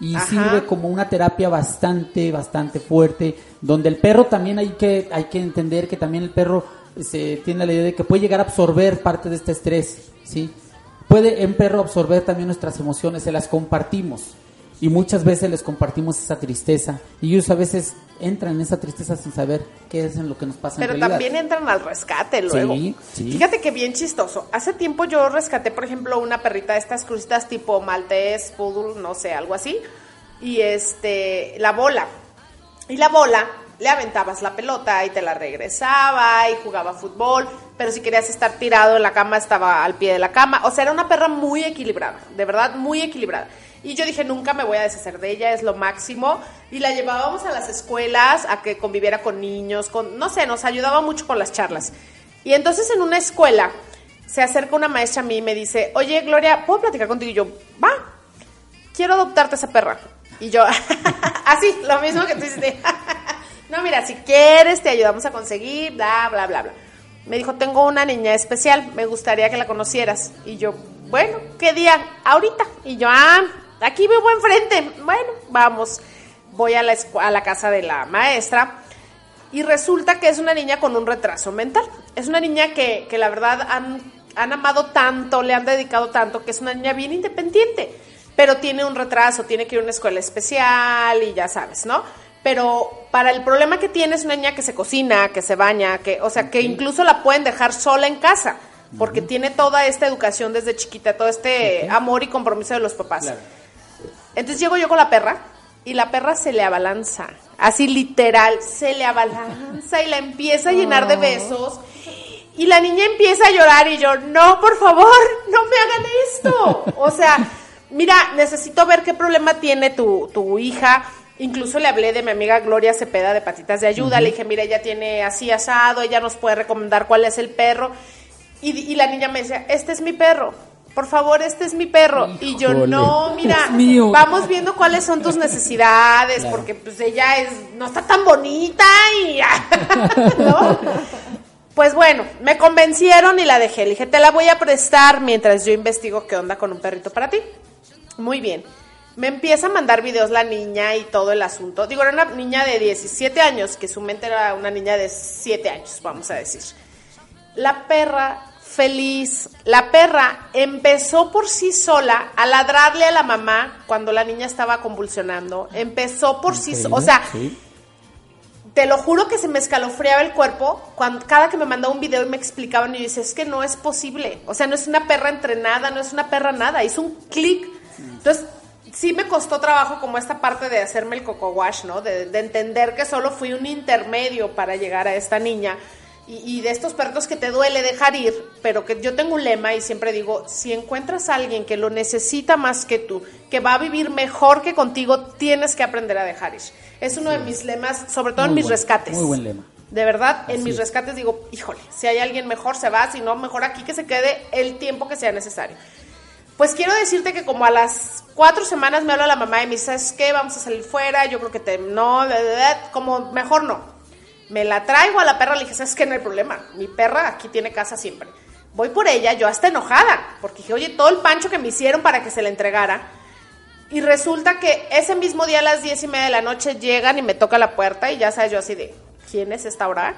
Y Ajá. sirve como una terapia bastante, bastante fuerte. Donde el perro también hay que, hay que entender que también el perro se tiene la idea de que puede llegar a absorber parte de este estrés. ¿sí? Puede un perro absorber también nuestras emociones, se las compartimos. Y muchas veces les compartimos esa tristeza. Y ellos a veces entran en esa tristeza sin saber qué es en lo que nos pasa Pero en también entran al rescate luego. Sí, sí. Fíjate que bien chistoso. Hace tiempo yo rescaté, por ejemplo, una perrita de estas crucitas tipo maltés, poodle, no sé, algo así. Y este, la bola. Y la bola, le aventabas la pelota y te la regresaba y jugaba fútbol. Pero si querías estar tirado en la cama, estaba al pie de la cama. O sea, era una perra muy equilibrada, de verdad, muy equilibrada. Y yo dije, nunca me voy a deshacer de ella, es lo máximo. Y la llevábamos a las escuelas a que conviviera con niños, con, no sé, nos ayudaba mucho con las charlas. Y entonces en una escuela se acerca una maestra a mí y me dice, oye Gloria, ¿puedo platicar contigo? Y yo, va, quiero adoptarte esa perra. Y yo, así, lo mismo que tú hiciste. no, mira, si quieres, te ayudamos a conseguir, bla, bla, bla, bla. Me dijo, tengo una niña especial, me gustaría que la conocieras. Y yo, bueno, ¿qué día? Ahorita. Y yo, ah, aquí vivo enfrente. Bueno, vamos. Voy a la, a la casa de la maestra y resulta que es una niña con un retraso mental. Es una niña que, que la verdad han, han amado tanto, le han dedicado tanto, que es una niña bien independiente, pero tiene un retraso, tiene que ir a una escuela especial y ya sabes, ¿no? Pero para el problema que tiene es una niña que se cocina, que se baña, que, o sea, que incluso la pueden dejar sola en casa, porque tiene toda esta educación desde chiquita, todo este amor y compromiso de los papás. Claro. Entonces llego yo con la perra y la perra se le abalanza, así literal, se le abalanza y la empieza a llenar de besos. Y la niña empieza a llorar y yo, no, por favor, no me hagan esto. O sea, mira, necesito ver qué problema tiene tu, tu hija. Incluso le hablé de mi amiga Gloria Cepeda de Patitas de Ayuda. Le dije, mira, ella tiene así asado, ella nos puede recomendar cuál es el perro. Y, y la niña me decía, este es mi perro. Por favor, este es mi perro. Y yo, no, mira, vamos viendo cuáles son tus necesidades, porque pues ella es, no está tan bonita y ¿no? Pues bueno, me convencieron y la dejé. Le dije, te la voy a prestar mientras yo investigo qué onda con un perrito para ti. Muy bien. Me empieza a mandar videos la niña y todo el asunto. Digo, era una niña de 17 años, que su mente era una niña de 7 años, vamos a decir. La perra feliz, la perra empezó por sí sola a ladrarle a la mamá cuando la niña estaba convulsionando. Empezó por sí sola, o sea, Sí. te lo juro que se me escalofriaba el cuerpo cuando, cada que me mandaba un video y me explicaban y yo decía, es que no es posible. O sea, no es una perra entrenada, no es una perra nada, hizo un clic. Entonces, sí me costó trabajo como esta parte de hacerme el coco wash, ¿no? De, de entender que solo fui un intermedio para llegar a esta niña. Y, y de estos perros que te duele dejar ir, pero que yo tengo un lema y siempre digo, si encuentras a alguien que lo necesita más que tú, que va a vivir mejor que contigo, tienes que aprender a dejar ir. Es uno de mis lemas, sobre todo en mis buen- rescates. muy buen lema. De verdad, en mis es. rescates digo, híjole, si hay alguien mejor se va, si no, mejor aquí que se quede el tiempo que sea necesario. Pues quiero decirte que como a las cuatro semanas me habla la mamá y me dice, ¿sabes qué? Vamos a salir fuera, yo creo que te... No, bla, bla, bla", como mejor no. Me la traigo a la perra, le dije, ¿sabes qué? No hay problema, mi perra aquí tiene casa siempre. Voy por ella, yo hasta enojada, porque dije, oye, todo el pancho que me hicieron para que se la entregara. Y resulta que ese mismo día a las diez y media de la noche llegan y me toca la puerta y ya sabes yo así de, ¿quién es esta hora?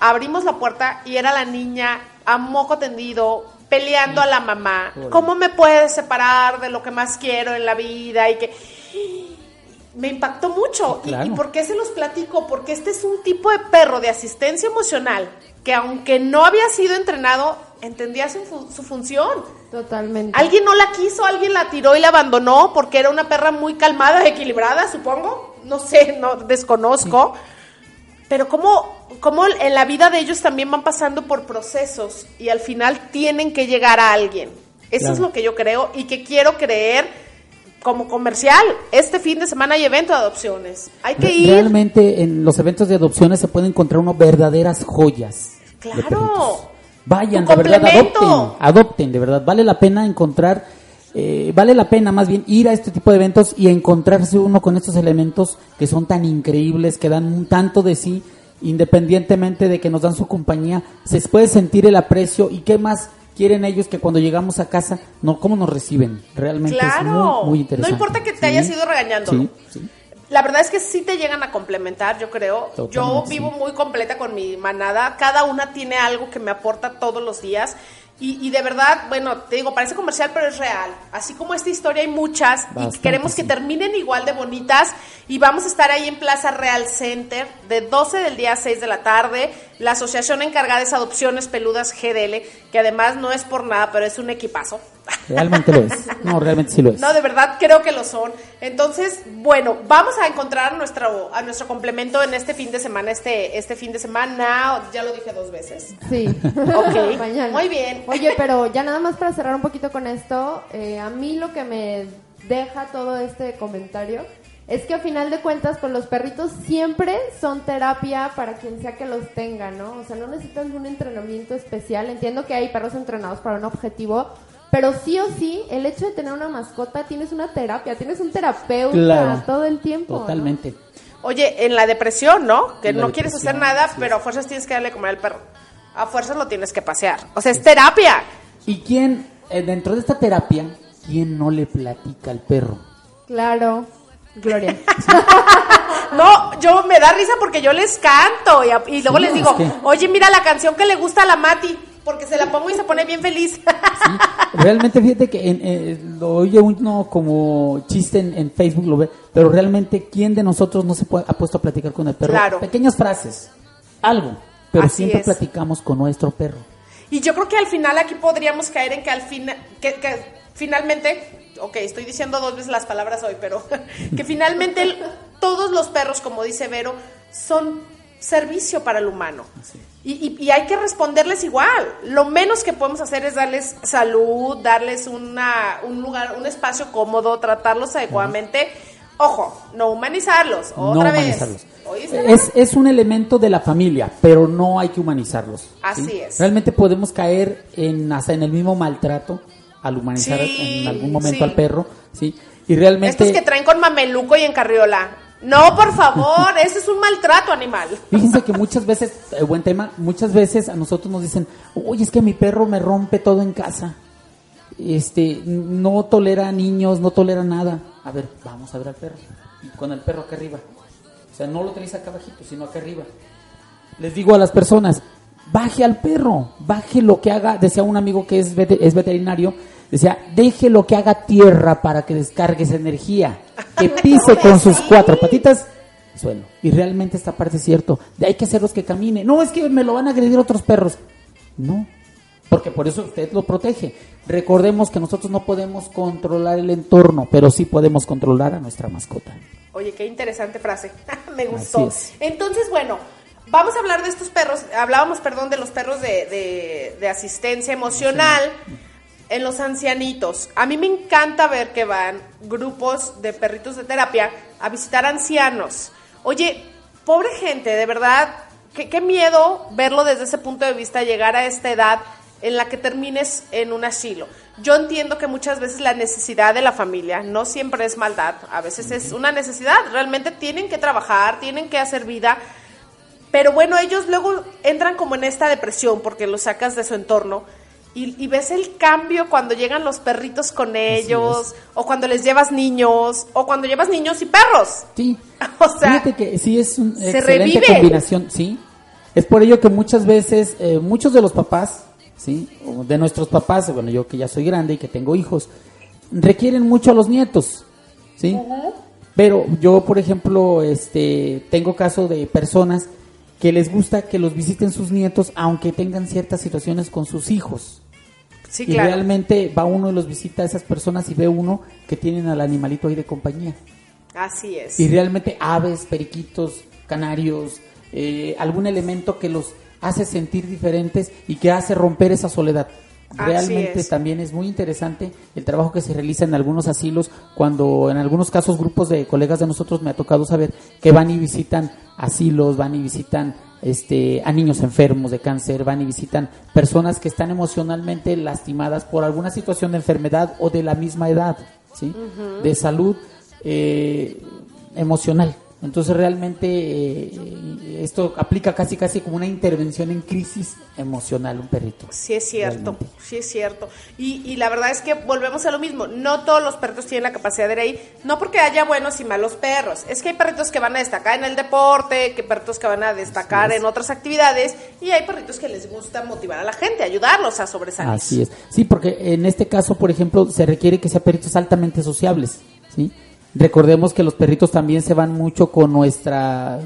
Abrimos la puerta y era la niña a moco tendido peleando a la mamá. ¿Cómo me puedes separar de lo que más quiero en la vida? Y que me impactó mucho. ¿Y-. ¿Y, por qué se los platico? Porque este es un tipo de perro de asistencia emocional que aunque no había sido entrenado, entendía su, su función. Totalmente. Alguien no la quiso, alguien la tiró y la abandonó porque era una perra muy calmada, equilibrada, supongo. No sé, no desconozco. Pero cómo, cómo en la vida de ellos también van pasando por procesos y al final tienen que llegar a alguien. Eso Claro. es lo que yo creo y que quiero creer como comercial. Este fin de semana hay evento de adopciones. Hay que ir. Realmente en los eventos de adopciones se pueden encontrar unas verdaderas joyas. Claro. Vayan, de verdad, adopten, adopten, de verdad. Vale la pena encontrar, eh, vale la pena más bien ir a este tipo de eventos y encontrarse uno con estos elementos que son tan increíbles, que dan un tanto de sí, independientemente de que nos dan su compañía, se puede sentir el aprecio y qué más quieren ellos que cuando llegamos a casa, no, cómo nos reciben. Realmente es Claro. muy, muy interesante. No importa que te Sí. hayas ido regañando. Sí, sí. La verdad es que sí te llegan a complementar, yo creo. yo vivo muy completa con mi manada. Cada una tiene algo que me aporta todos los días. Y, y de verdad, bueno, te digo, parece comercial, pero es real. Así como esta historia hay muchas y queremos que sí. terminen igual de bonitas. Y vamos a estar ahí en Plaza Real Center de 12 del día a 6 de la tarde. La asociación encargada es Adopciones Peludas GDL, que además no es por nada, pero es un equipazo. Realmente lo es. No, realmente sí lo es. No, de verdad creo que lo son. Entonces, bueno, vamos a encontrar nuestro, a nuestro complemento en este fin de semana, este, este fin de semana, ya lo dije dos veces. Sí. Ok, Mañana. muy bien. Oye, pero ya nada más para cerrar un poquito con esto, eh, a mí lo que me deja todo este comentario es que a final de cuentas, pues los perritos siempre son terapia para quien sea que los tenga, ¿no? O sea, no necesitan un entrenamiento especial. Entiendo que hay perros entrenados para un objetivo, pero sí o sí, el hecho de tener una mascota, tienes una terapia, tienes un terapeuta Claro. todo el tiempo. ¿no? Totalmente. Oye, en la depresión, ¿no? Que En no quieres hacer nada, pero a fuerzas tienes que darle de comer al perro. A fuerzas lo tienes que pasear. O sea, es terapia. ¿Y quién, eh, dentro de esta terapia, quién no le platica al perro? Claro. Gloria. No, yo me da risa porque yo les canto y, a- y luego Sí, les es digo, oye, mira la canción que le gusta a la Mati, porque se la pongo y se pone bien feliz. Sí, realmente fíjate que en- eh, lo oye uno como chiste en, en Facebook, lo ve, pero realmente, ¿quién de nosotros no se pu- ha puesto a platicar con el perro? Claro. Pequeñas frases, algo, pero Así siempre es. platicamos con nuestro perro. Y yo creo que al final aquí podríamos caer en que al final, que, que finalmente, ok, estoy diciendo dos veces las palabras hoy, pero que finalmente el- todos los perros, como dice Vero, son servicio para el humano. Y, y- y hay que responderles igual. Lo menos que podemos hacer es darles salud, darles una, un lugar, un espacio cómodo, tratarlos adecuadamente. Ojo, no humanizarlos, No otra vez. humanizarlos. Es, es un elemento de la familia, pero no hay que humanizarlos. ¿sí? Así es. Realmente podemos caer en hasta en el mismo maltrato al humanizar Sí, en algún momento sí. al perro, ¿sí? Y realmente Estos que traen con mameluco y en carriola. No, por favor, ese es un maltrato animal. Fíjense que muchas veces, eh, buen tema, muchas veces a nosotros nos dicen, oye, es que mi perro me rompe todo en casa. Este, no tolera niños, no tolera nada. A ver, vamos a ver al perro. Con el perro acá arriba. O sea, no lo traes acá abajito, sino acá arriba. Les digo a las personas, baje al perro, baje lo que haga, decía un amigo que es, es veterinario, decía, deje lo que haga tierra para que descargue esa energía, que pise con sus cuatro patitas suelo. Y realmente esta parte es cierto, de hay que hacerlos que camine. No, es que me lo van a agredir otros perros. No, porque por eso usted lo protege. Recordemos que nosotros no podemos controlar el entorno, pero sí podemos controlar a nuestra mascota. Oye, qué interesante frase. Me gustó. Entonces, bueno, vamos a hablar de estos perros. Hablábamos, perdón, de los perros de, de- de asistencia emocional en los ancianitos. A mí me encanta ver que van grupos de perritos de terapia a visitar ancianos. Oye, pobre gente, de verdad, qué, miedo verlo desde ese punto de vista, llegar a esta edad en la que termines en un asilo. Yo entiendo que muchas veces la necesidad de la familia no siempre es maldad, a veces es una necesidad, realmente tienen que trabajar, tienen que hacer vida, pero bueno, ellos luego entran como en esta depresión porque los sacas de su entorno y, y ves el cambio cuando llegan los perritos con ellos, o cuando les llevas niños, o cuando llevas niños y perros. Sí. O sea, Fíjate que sí es una excelente revive. combinación, sí. Es por ello que muchas veces, eh, muchos de los papás, sí, o de nuestros papás, bueno, yo que ya soy grande y que tengo hijos, requieren mucho a los nietos, sí. Pero yo, por ejemplo, este, tengo caso de personas que les gusta que los visiten sus nietos, aunque tengan ciertas situaciones con sus hijos. Sí, y claro. realmente va uno y los visita a esas personas y ve uno que tienen al animalito ahí de compañía. Así es. Y realmente aves, periquitos, canarios, eh, algún elemento que los hace sentir diferentes y que hace romper esa soledad. Realmente es. también es muy interesante el trabajo que se realiza en algunos asilos, cuando en algunos casos grupos de colegas de nosotros me ha tocado saber que van y visitan asilos, van y visitan este, a niños enfermos de cáncer, van y visitan personas que están emocionalmente lastimadas por alguna situación de enfermedad o de la misma edad, ¿sí? De salud eh, emocional. Entonces realmente eh, esto aplica casi casi como una intervención en crisis emocional un perrito. Sí es cierto, Realmente. sí es cierto. Y, y la verdad es que volvemos a lo mismo. No todos los perritos tienen la capacidad de ir ahí. No porque haya buenos y malos perros. Es que hay perritos que van a destacar en el deporte, que perritos que van a destacar en otras actividades. Y hay perritos que les gusta motivar a la gente, ayudarlos a sobresalir. Así es. Sí, porque en este caso, por ejemplo, se requiere que sean perritos altamente sociables, ¿sí? Recordemos que los perritos también se van mucho con nuestra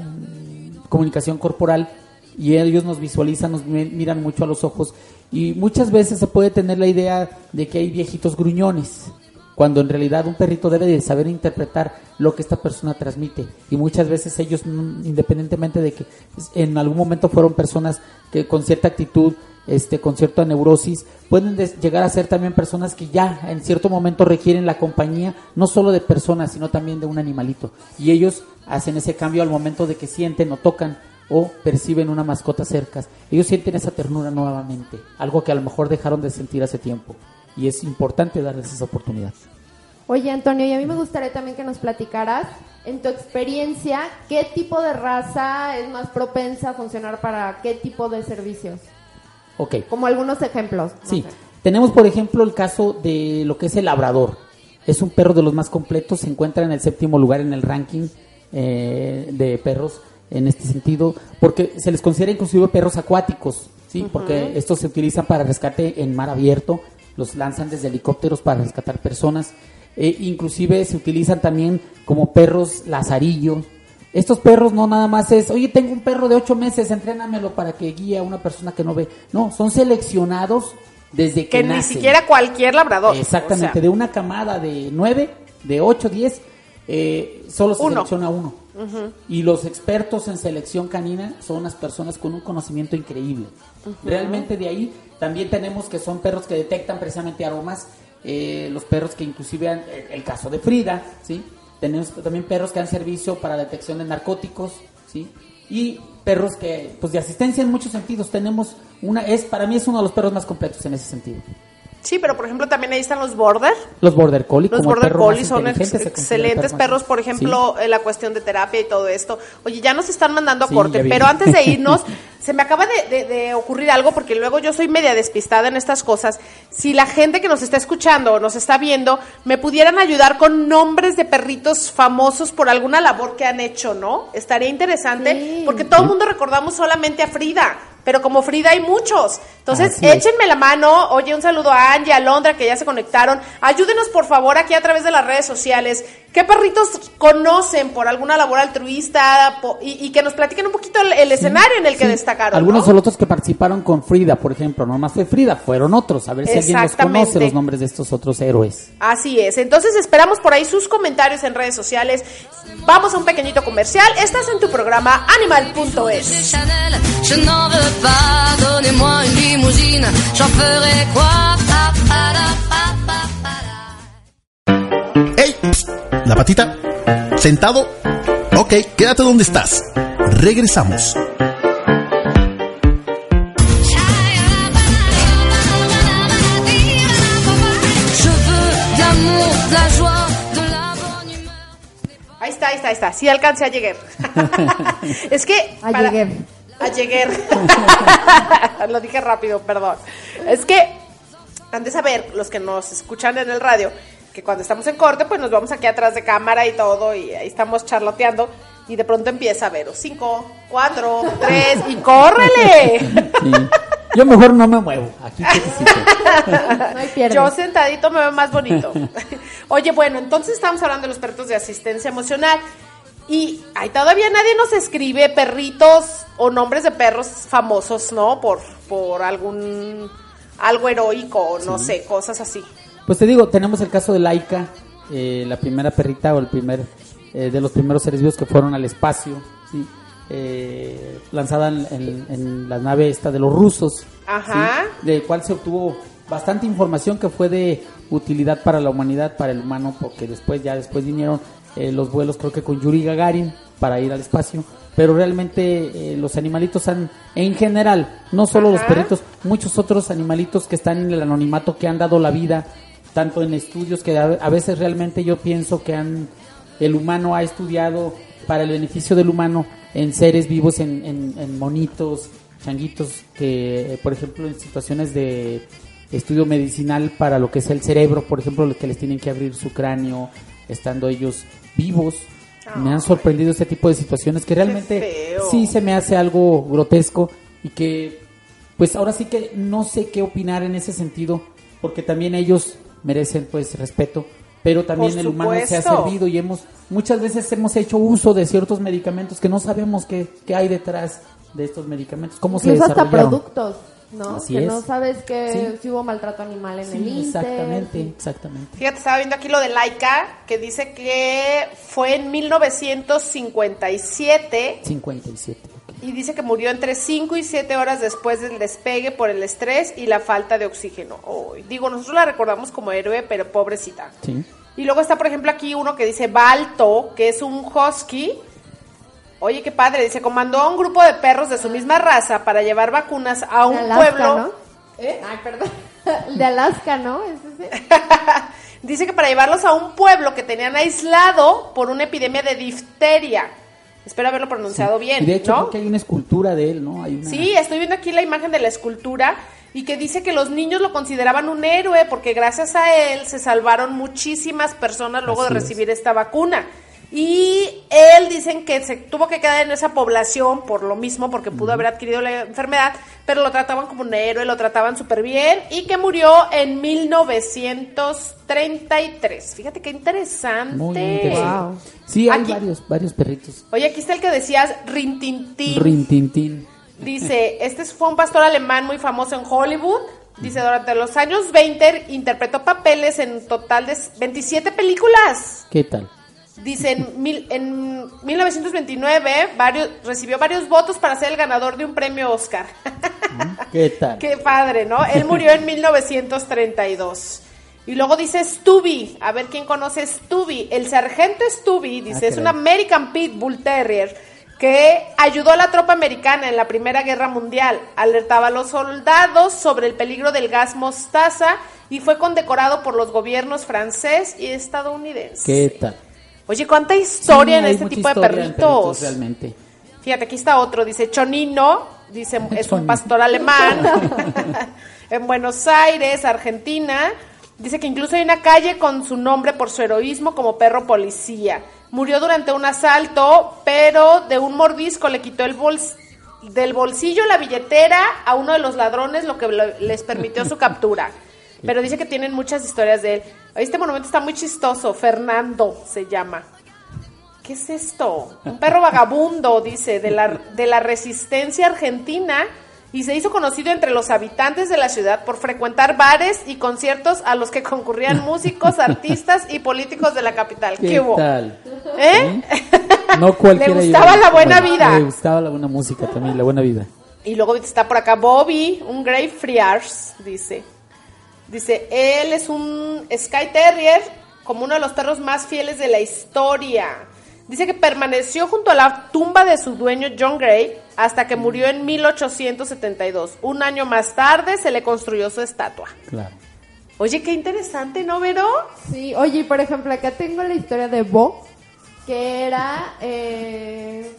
comunicación corporal y ellos nos visualizan, nos mi- miran mucho a los ojos. Y muchas veces se puede tener la idea de que hay viejitos gruñones, cuando en realidad un perrito debe de saber interpretar lo que esta persona transmite. Y muchas veces ellos mm, independientemente de que en algún momento fueron personas que con cierta actitud este con cierta neurosis pueden llegar a ser también personas que ya en cierto momento requieren la compañía no solo de personas sino también de un animalito. Y ellos hacen ese cambio al momento de que sienten o tocan o perciben una mascota cerca. Ellos sienten esa ternura nuevamente algo que a lo mejor dejaron de sentir hace tiempo. Y es importante darles esa oportunidad. Oye, Antonio, y a mí me gustaría también que nos platicaras, en tu experiencia, qué tipo de raza es más propensa a funcionar para qué tipo de servicios. Ok Como algunos ejemplos. no Sí, sé. tenemos por ejemplo el caso de lo que es el labrador. Es un perro de los más completos, se encuentra en el séptimo lugar en el ranking eh, de perros en este sentido, porque se les considera inclusive perros acuáticos, sí, porque estos se utilizan para rescate en mar abierto, los lanzan desde helicópteros para rescatar personas, eh, inclusive se utilizan también como perros lazarillos. Estos perros no nada más es, oye, tengo un perro de ocho meses, entrénamelo para que guíe a una persona que no ve. No, son seleccionados desde que, Que ni siquiera cualquier labrador. Exactamente, O sea, de una camada de nueve, de ocho, diez, eh, solo se Uno. selecciona uno. Y los expertos en selección canina son unas personas con un conocimiento increíble. Realmente de ahí también tenemos que son perros que detectan precisamente aromas, eh, los perros que inclusive, han- el, el caso de Frida, ¿sí? Tenemos también perros que dan servicio para la detección de narcóticos, ¿sí? Y perros que, pues de asistencia en muchos sentidos, tenemos una, es, para mí es uno de los perros más completos en ese sentido. Sí, pero por ejemplo también ahí están los border. Los border collie, Los como border collie son ex- excelentes perros, por ejemplo, Sí. en la cuestión de terapia y todo esto. Oye, ya nos están mandando a Sí, corte, pero antes de irnos, se me acaba de, de- de ocurrir algo, porque luego yo soy media despistada en estas cosas. Si la gente que nos está escuchando o nos está viendo, me pudieran ayudar con nombres de perritos famosos por alguna labor que han hecho, ¿no? Estaría interesante, Sí. porque todo el mundo recordamos solamente a Frida. Pero como Frida hay muchos. Entonces, Así es. échenme la mano. Oye, un saludo a Angie, a Londra, que ya se conectaron. Ayúdenos, por favor, aquí a través de las redes sociales. ¿Qué perritos conocen por alguna labor altruista? po- y, y que nos platiquen un poquito el, el escenario en el que Sí, destacaron. Algunos ¿no? son otros que participaron con Frida, por ejemplo. No más fue Frida, fueron otros. A ver si alguien los conoce los nombres de estos otros héroes. Así es. Entonces esperamos por ahí sus comentarios en redes sociales. Vamos a un pequeñito comercial. Estás en tu programa Animal.es. ¡Ey! La patita. ¿Sentado? Ok, quédate donde estás. Regresamos. Está, ahí está, ahí está. Sí alcancé a llegar. es que... A para- llegar. A llegar. Lo dije rápido, perdón. Es que han de saber los que nos escuchan en el radio que cuando estamos en corte, pues nos vamos aquí atrás de cámara y todo, y ahí estamos charloteando, y de pronto empieza a ver, cinco, cuatro, tres, y córrele. Sí. Yo mejor no me muevo. Aquí. No. Yo sentadito me veo más bonito. Oye, bueno, entonces estamos hablando de los perritos de asistencia emocional. Y ay, todavía nadie nos escribe perritos o nombres de perros famosos, ¿no? Por, por algún algo heroico, no sé, cosas así. Pues te digo, tenemos el caso de Laika, eh, la primera perrita o el primer eh, de los primeros seres vivos que fueron al espacio, ¿sí? Eh, lanzada en, en- en la nave esta de los rusos, Ajá. ¿sí? de cual se obtuvo bastante información que fue de utilidad para la humanidad, para el humano, porque después ya después vinieron eh, los vuelos creo que con Yuri Gagarin para ir al espacio, pero realmente eh, los animalitos han, en general, no solo los perritos, muchos otros animalitos que están en el anonimato que han dado la vida, tanto en estudios que a, a veces realmente yo pienso que han el humano ha estudiado para el beneficio del humano en seres vivos, en, en- en monitos, changuitos, que eh, por ejemplo en situaciones de estudio medicinal para lo que es el cerebro, por ejemplo, los que les tienen que abrir su cráneo, estando ellos vivos. Me han sorprendido este tipo de situaciones que realmente sí se me hace algo grotesco y que pues ahora sí que no sé qué opinar en ese sentido, porque también ellos merecen pues respeto, pero también el humano se ha servido y hemos muchas veces hemos hecho uso de ciertos medicamentos que no sabemos qué, qué hay detrás de estos medicamentos, cómo se Incluso hasta desarrollaron. productos, ¿no? Así que es. no sabes que Sí. si hubo maltrato animal en el Sí, Inter. exactamente, exactamente. Fíjate, estaba viendo aquí lo de Laika, que dice que fue en 1957 57. Y dice que murió entre 5 y 7 horas después del despegue por el estrés y la falta de oxígeno. Digo, nosotros la recordamos como héroe, pero pobrecita. Sí. Y luego está, por ejemplo, aquí uno que dice Balto, que es un husky. Oye, qué padre. Dice, comandó a un grupo de perros de su misma raza para llevar vacunas a un De Alaska, pueblo. ¿no? Ay, perdón. De Alaska, ¿no? ¿Es ese? Dice que para llevarlos a un pueblo que tenían aislado por una epidemia de difteria. Espero haberlo pronunciado bien, Y de hecho ¿no? creo que hay una escultura de él, ¿no? Hay una... Sí, estoy viendo aquí la imagen de la escultura y que dice que los niños lo consideraban un héroe porque gracias a él se salvaron muchísimas personas luego Así de es. recibir esta vacuna. Y él dicen que se tuvo que quedar en esa población por lo mismo, porque pudo haber adquirido la enfermedad, pero lo trataban como un héroe, lo trataban súper bien y que murió en 1933. Fíjate qué interesante. Muy interesante. Wow. Sí, hay Aquí- varios, varios perritos. Oye, aquí está el que decías, Rintintín. Rintintín. Dice, este fue un pastor alemán muy famoso en Hollywood. Dice, durante los años 20 interpretó papeles en total de 27 películas. ¿Qué tal? Dice, en, mil- en 1929 varios, recibió varios votos para ser el ganador de un premio Oscar. ¿Qué tal? Qué padre, ¿no? Él murió en 1932. Y luego dice Stubby. A ver quién conoce Stubby. El sargento Stubby, dice, Ah, es un. American Pit Bull Terrier que ayudó a la tropa americana en la Primera Guerra Mundial, alertaba a los soldados sobre el peligro del gas mostaza y fue condecorado por los gobiernos francés y estadounidense. ¿Qué tal? Oye, cuánta historia Sí, en este tipo de en perritos. realmente. Fíjate, aquí está otro, dice Chonino, dice es un pastor alemán en Buenos Aires, Argentina. Dice que incluso hay una calle con su nombre por su heroísmo como perro policía. Murió durante un asalto, pero de un mordisco le quitó el bols del bolsillo la billetera a uno de los ladrones, lo que les permitió su captura. Pero dice que tienen muchas historias de él. Este monumento está muy chistoso. Fernando se llama. ¿Qué es esto? Un perro vagabundo, dice, de la, de la resistencia argentina y se hizo conocido entre los habitantes de la ciudad por frecuentar bares y conciertos a los que concurrían músicos, artistas y políticos de la capital. ¿Qué, ¿Qué hubo? tal? ¿Eh? No cualquiera. Le gustaba la buena vida. Le gustaba la buena música también, la buena vida. Y luego está por acá Bobby, un Grey Friars, dice. Dice, él es un Sky Terrier, como uno de los perros más fieles de la historia. Dice que permaneció junto a la tumba de su dueño John Gray hasta que murió en 1872. Un año más tarde se le construyó su estatua. Claro. Oye, qué interesante, ¿no, Vero? Sí, oye, por ejemplo, acá tengo la historia de Bo, que era, eh,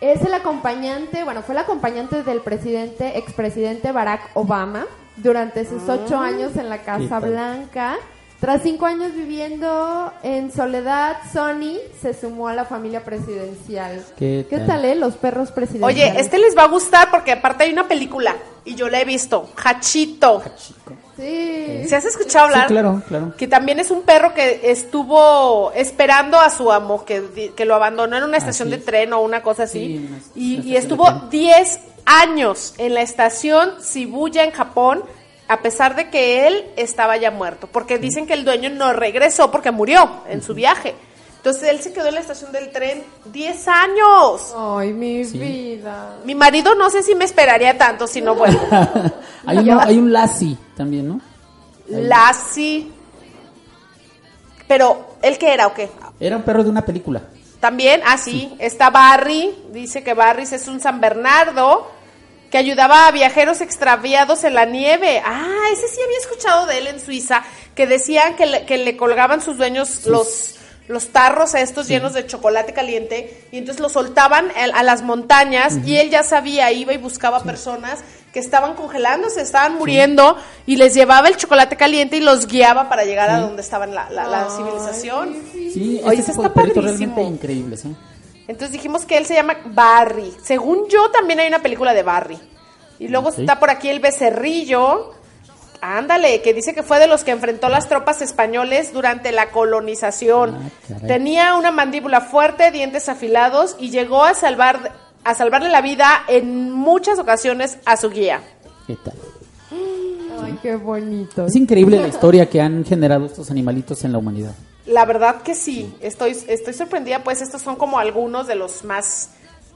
es el acompañante, bueno, fue el acompañante del presidente, expresidente Barack Obama durante sus ocho años en la Casa? Blanca. Tras cinco años viviendo en soledad, Sonny se sumó a la familia presidencial. ¿Qué tal? tal, eh? Los perros presidenciales. Oye, este les va a gustar porque aparte hay una película y yo la he visto, Hachito. Sí. ¿Se has escuchado hablar? Sí, claro, claro. Que también es un perro que estuvo esperando a su amo, que, que lo abandonó en una estación Así de tren o una cosa así. Sí, una- una y, y estuvo tren. 10 años en la estación Shibuya en Japón, a pesar de que él estaba ya muerto. Porque dicen que el dueño no regresó porque murió en su viaje. Entonces él se quedó en la estación del tren 10 años. Ay, mi Sí. vida. Mi marido no sé si me esperaría tanto si no vuelvo. hay, uno- hay un Lassie también, ¿no? Lassie. Pero, ¿él qué era o qué? Era un perro de una película. También, ah, sí, está Barry, dice que Barry es un San Bernardo que ayudaba a viajeros extraviados en la nieve. Ah, ese sí había escuchado de él en Suiza, que decían que le, que le colgaban sus dueños los, los tarros estos llenos de chocolate caliente y entonces los soltaban a, a las montañas y él ya sabía, iba y buscaba personas que estaban congelándose, estaban muriendo y les llevaba el chocolate caliente y los guiaba para llegar a donde estaba la, la- la civilización. Sí, este está padrísimo. realmente increíbles, ¿eh? Entonces dijimos que él se llama Barry. Según yo, también hay una película de Barry. Y luego está por aquí el becerrillo. Ándale, que dice que fue de los que enfrentó las tropas españoles durante la colonización. Ah. Tenía una mandíbula fuerte, dientes afilados y llegó a salvar a salvarle la vida en muchas ocasiones a su guía. ¿Qué tal? Ay, qué bonito. Es increíble la historia que han generado estos animalitos en la humanidad. La verdad que sí, estoy, estoy sorprendida, pues estos son como algunos de los más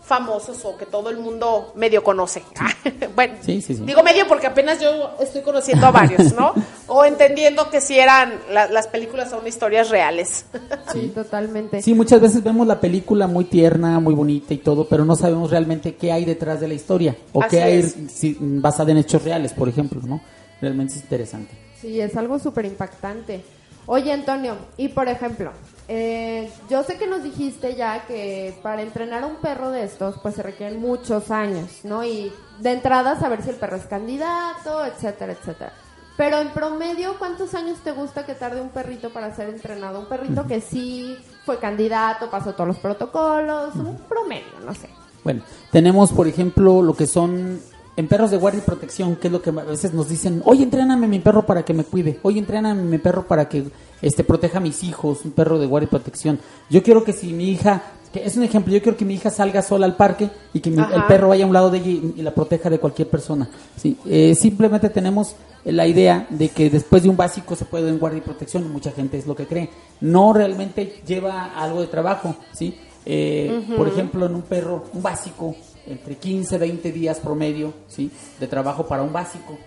famosos o que todo el mundo medio conoce. bueno, Sí, sí, sí. digo medio porque apenas yo estoy conociendo a varios, ¿no? o entendiendo que si eran, la- las películas son historias reales. Sí, totalmente. Sí, muchas veces vemos la película muy tierna, muy bonita y todo, pero no sabemos realmente qué hay detrás de la historia o Así qué hay es. si- basada en hechos reales, por ejemplo, ¿no? Realmente es interesante. Sí, es algo súper impactante. Oye, Antonio, y por ejemplo, eh, yo sé que nos dijiste ya que para entrenar a un perro de estos, pues se requieren muchos años, ¿no? Y de entrada saber si el perro es candidato, etcétera, etcétera. Pero en promedio, ¿cuántos años te gusta que tarde un perrito para ser entrenado? Un perrito que sí fue candidato, pasó todos los protocolos, un promedio, no sé. Bueno, tenemos, por ejemplo, lo que son en perros de guardia y protección, que es lo que a veces nos dicen, oye, entréname mi perro para que me cuide, oye, entréname mi perro para que este proteja a mis hijos, un perro de guardia y protección. Yo quiero que si mi hija, que es un ejemplo, yo quiero que mi hija salga sola al parque y que mi- el perro vaya a un lado de ella y, y la proteja de cualquier persona. Sí, eh, simplemente tenemos la idea de que después de un básico se puede en guardia y protección, y mucha gente es lo que cree. No realmente lleva algo de trabajo, ¿sí? Eh, Por ejemplo, en un perro, un básico, entre 15 20 días promedio, ¿sí? De trabajo para un básico.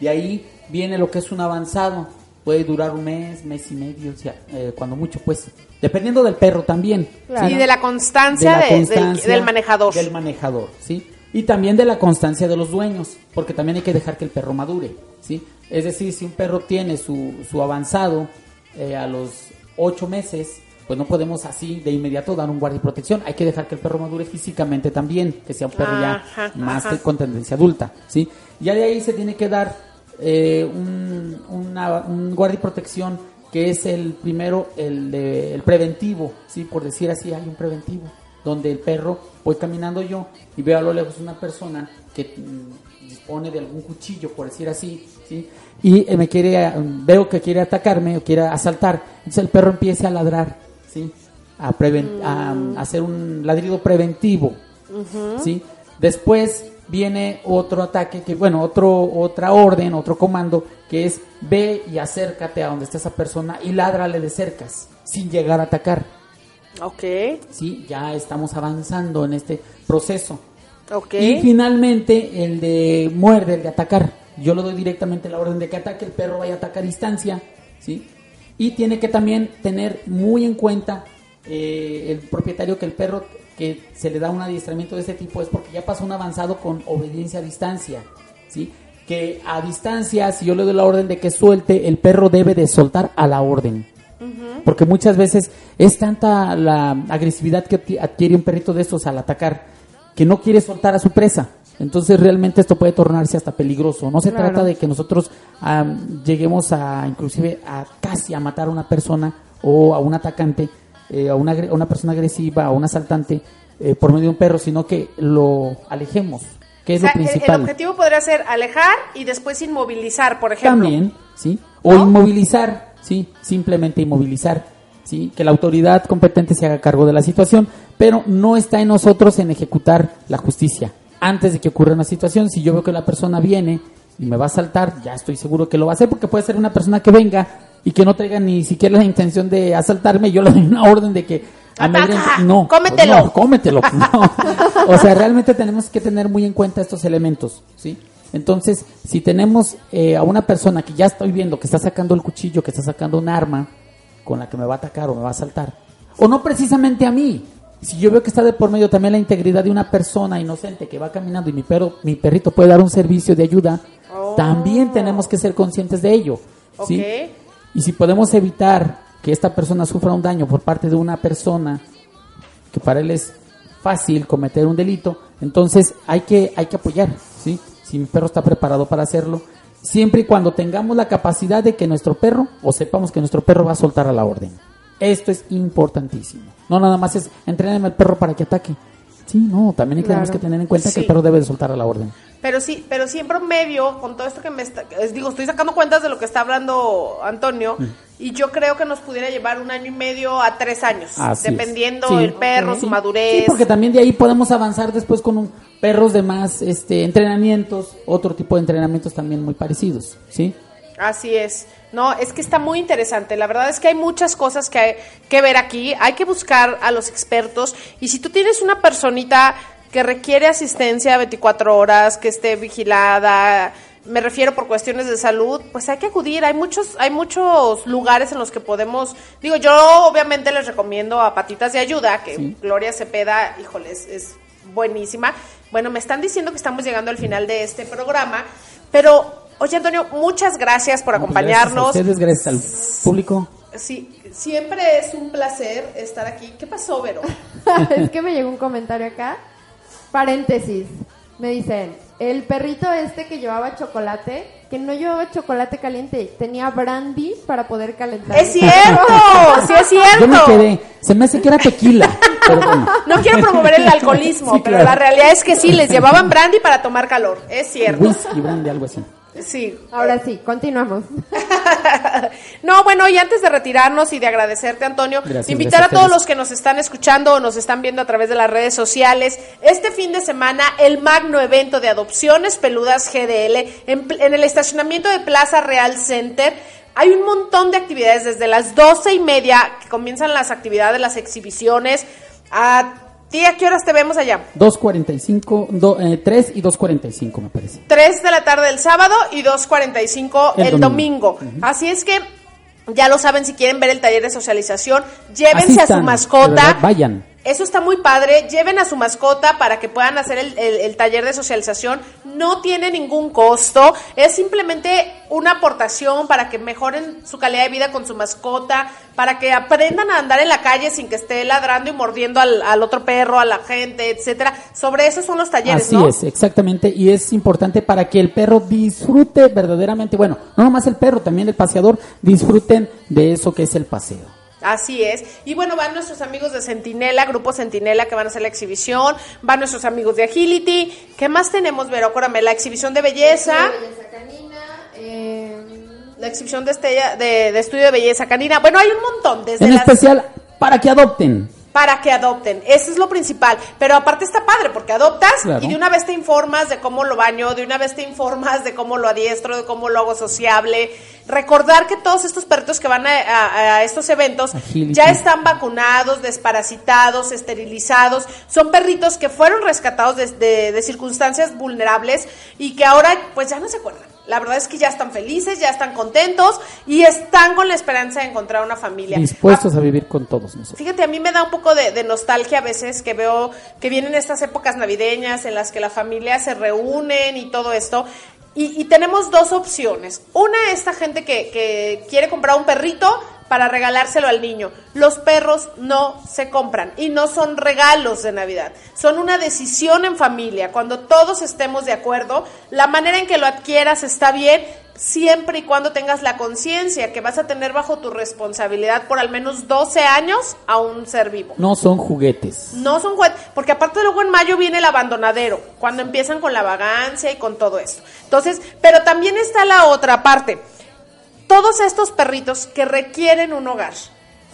De ahí viene lo que es un avanzado, puede durar un mes, mes y medio, o sea, eh, cuando mucho, pues, dependiendo del perro también. Claro. Y de la constancia, de la de- del- manejador. Del manejador, ¿sí? Y también de la constancia de los dueños, porque también hay que dejar que el perro madure, ¿sí? Es decir, si un perro tiene su, su avanzado eh, a los ocho meses, pues no podemos así de inmediato dar un guardia y protección. Hay que dejar que el perro madure físicamente también, que sea un perro Ajá, ya más ajá. con tendencia adulta, ¿sí? Ya de ahí se tiene que dar eh, un, una- un guardia y protección que es el primero, el, de- el preventivo, ¿sí? Por decir así, hay un preventivo, donde el perro, voy caminando yo y veo a lo lejos una persona que mm, dispone de algún cuchillo, por decir así, ¿sí? Y eh, me quiere, eh, veo que quiere atacarme o quiere asaltar, entonces el perro empieza a ladrar, ¿sí? A, preven- a, a hacer un ladrido preventivo, ¿sí? Después viene otro ataque, que bueno, otro, otra orden, otro comando, que es ve y acércate a donde está esa persona y ládrale de cercas, sin llegar a atacar, Ok, ¿sí? Ya estamos avanzando en este proceso. ok. Y finalmente el de muerde, el de atacar. Yo le doy directamente la orden de que ataque, el perro vaya a atacar a distancia, ¿sí? Y tiene que también tener muy en cuenta eh, el propietario que el perro que se le da un adiestramiento de este tipo es porque ya pasó un avanzado con obediencia a distancia, ¿sí? Que a distancia, si yo le doy la orden de que suelte, el perro debe de soltar a la orden. Porque muchas veces es tanta la agresividad que adqui- adquiere un perrito de estos al atacar que no quiere soltar a su presa. Entonces realmente esto puede tornarse hasta peligroso. No se Claro. trata de que nosotros lleguemos a inclusive a casi a matar a una persona o a un atacante, eh, a, una, a una persona agresiva, a un asaltante eh, por medio de un perro, sino que lo alejemos, que es O sea, lo el- principal. El, objetivo podría ser alejar y después inmovilizar, por ejemplo. También, ¿sí? O ¿No? inmovilizar, ¿sí? Simplemente inmovilizar, ¿sí? Que la autoridad competente se haga cargo de la situación, pero no está en nosotros en ejecutar la justicia. Antes de que ocurra una situación, si yo veo que la persona viene y me va a saltar, ya estoy seguro que lo va a hacer, porque puede ser una persona que venga y que no traiga ni siquiera la intención de asaltarme, yo le doy una orden de que amedrente. No, cómetelo. no, cómetelo. no. O sea, realmente tenemos que tener muy en cuenta estos elementos, ¿sí? Entonces, si tenemos eh, a una persona que ya estoy viendo que está sacando el cuchillo, que está sacando un arma con la que me va a atacar o me va a asaltar, o no precisamente a mí, si yo veo que está de por medio también la integridad de una persona inocente que va caminando y mi perro, mi perrito puede dar un servicio de ayuda, también tenemos que ser conscientes de ello, ¿sí? Y si podemos evitar que esta persona sufra un daño por parte de una persona que para él es fácil cometer un delito, entonces hay que, hay que apoyar, ¿sí? Si mi perro está preparado para hacerlo, siempre y cuando tengamos la capacidad de que nuestro perro, o sepamos que nuestro perro va a soltar a la orden. Esto es importantísimo. No nada más es entrenarme al perro para que ataque. Sí, no, también hay que- tenemos que tener en cuenta Sí. que el perro debe de soltar a la orden. Pero sí, pero sí en promedio, con todo esto que me está, es- digo, estoy sacando cuentas de lo que está hablando Antonio, y yo creo que nos pudiera llevar un año y medio a tres años, Así dependiendo Sí. el perro, su Sí. madurez. Sí, porque también de ahí podemos avanzar después con un- perros de más este, entrenamientos, otro tipo de entrenamientos también muy parecidos, ¿sí? Así es. No, es que está muy interesante. La verdad es que hay muchas cosas que, hay que ver aquí. Hay que buscar a los expertos. Y si tú tienes una personita que requiere asistencia 24 horas, que esté vigilada, me refiero por cuestiones de salud, pues hay que acudir. Hay muchos, hay muchos lugares en los que podemos. Digo, yo obviamente les recomiendo a Patitas de Ayuda, que Sí. Gloria Cepeda, híjoles, es buenísima. Bueno, me están diciendo que estamos llegando al final de este programa, pero oye Antonio, muchas gracias por pues gracias a acompañarnos. ustedes, gracias al público. Sí, siempre es un placer estar aquí. ¿Qué pasó, Vero? es que me llegó un comentario acá. Paréntesis. Me dicen, el perrito este que llevaba chocolate, que no llevaba chocolate caliente, tenía brandy para poder calentar. Es cierto, sí es cierto. Yo me quedé, se me hace que era tequila, pero bueno. No quiero promover el alcoholismo, Sí, pero claro. la realidad es que sí, les llevaban brandy para tomar calor. Es cierto. Whisky, brandy, algo así. Sí. Ahora sí, continuamos. No, bueno, y antes de retirarnos y de agradecerte, Antonio, Gracias, invitar gracias a todos los que nos están escuchando o nos están viendo a través de las redes sociales, este fin de semana, el magno evento de adopciones peludas GDL en, en el estacionamiento de Plaza Real Center. Hay un montón de actividades desde las doce y media que comienzan las actividades, las exhibiciones, a Tía, ¿qué horas te vemos allá? 2.45, do- eh, 3 y 2.45 me parece. 3 de la tarde el sábado y 2.45 el, El domingo. domingo. Así es que ya lo saben, si quieren ver el taller de socialización, llévense a su mascota. verdad, vayan. Eso está muy padre. Lleven a su mascota para que puedan hacer el, el- el taller de socialización. No tiene ningún costo. Es simplemente una aportación para que mejoren su calidad de vida con su mascota, para que aprendan a andar en la calle sin que esté ladrando y mordiendo al, al otro perro, a la gente, etcétera. Sobre eso son los talleres, Así ¿no? es, exactamente, y es importante para que el perro disfrute verdaderamente, bueno, no nomás el perro, también el paseador disfruten de eso que es el paseo. Así es. Y bueno, van nuestros amigos de Centinela, Grupo Centinela, que van a hacer la exhibición. Van nuestros amigos de Agility. ¿Qué más tenemos, Vero? Córame, la exhibición de belleza. Belleza canina, eh, La exhibición de, estella, de, de estudio de belleza canina. Bueno, hay un montón. Desde En las, especial para que adopten. Para que adopten. Eso es lo principal. Pero aparte está padre porque adoptas Claro. y de una vez te informas de cómo lo baño, de una vez te informas de cómo lo adiestro, de cómo lo hago sociable. Recordar que todos estos perritos que van a, a- a estos eventos Agility. ya están vacunados, desparasitados, esterilizados. Son perritos que fueron rescatados de, de- de circunstancias vulnerables y que ahora pues ya no se acuerdan. La verdad es que ya están felices, ya están contentos y están con la esperanza de encontrar una familia. Dispuestos a vivir con todos nosotros. Fíjate, a mí me da un poco de, de nostalgia a veces que veo que vienen estas épocas navideñas en las que la familia se reúnen y todo esto. Y, y tenemos dos opciones. Una, esta gente que, que quiere comprar un perrito para regalárselo al niño. Los perros no se compran y no son regalos de Navidad. Son una decisión en familia. Cuando todos estemos de acuerdo, la manera en que lo adquieras está bien, siempre y cuando tengas la conciencia que vas a tener bajo tu responsabilidad por al menos 12 años a un ser vivo. No son juguetes. No son juguetes, porque aparte luego en mayo viene el abandonadero, cuando empiezan con la vagancia y con todo esto. Entonces, pero también está la otra parte. Todos estos perritos que requieren un hogar.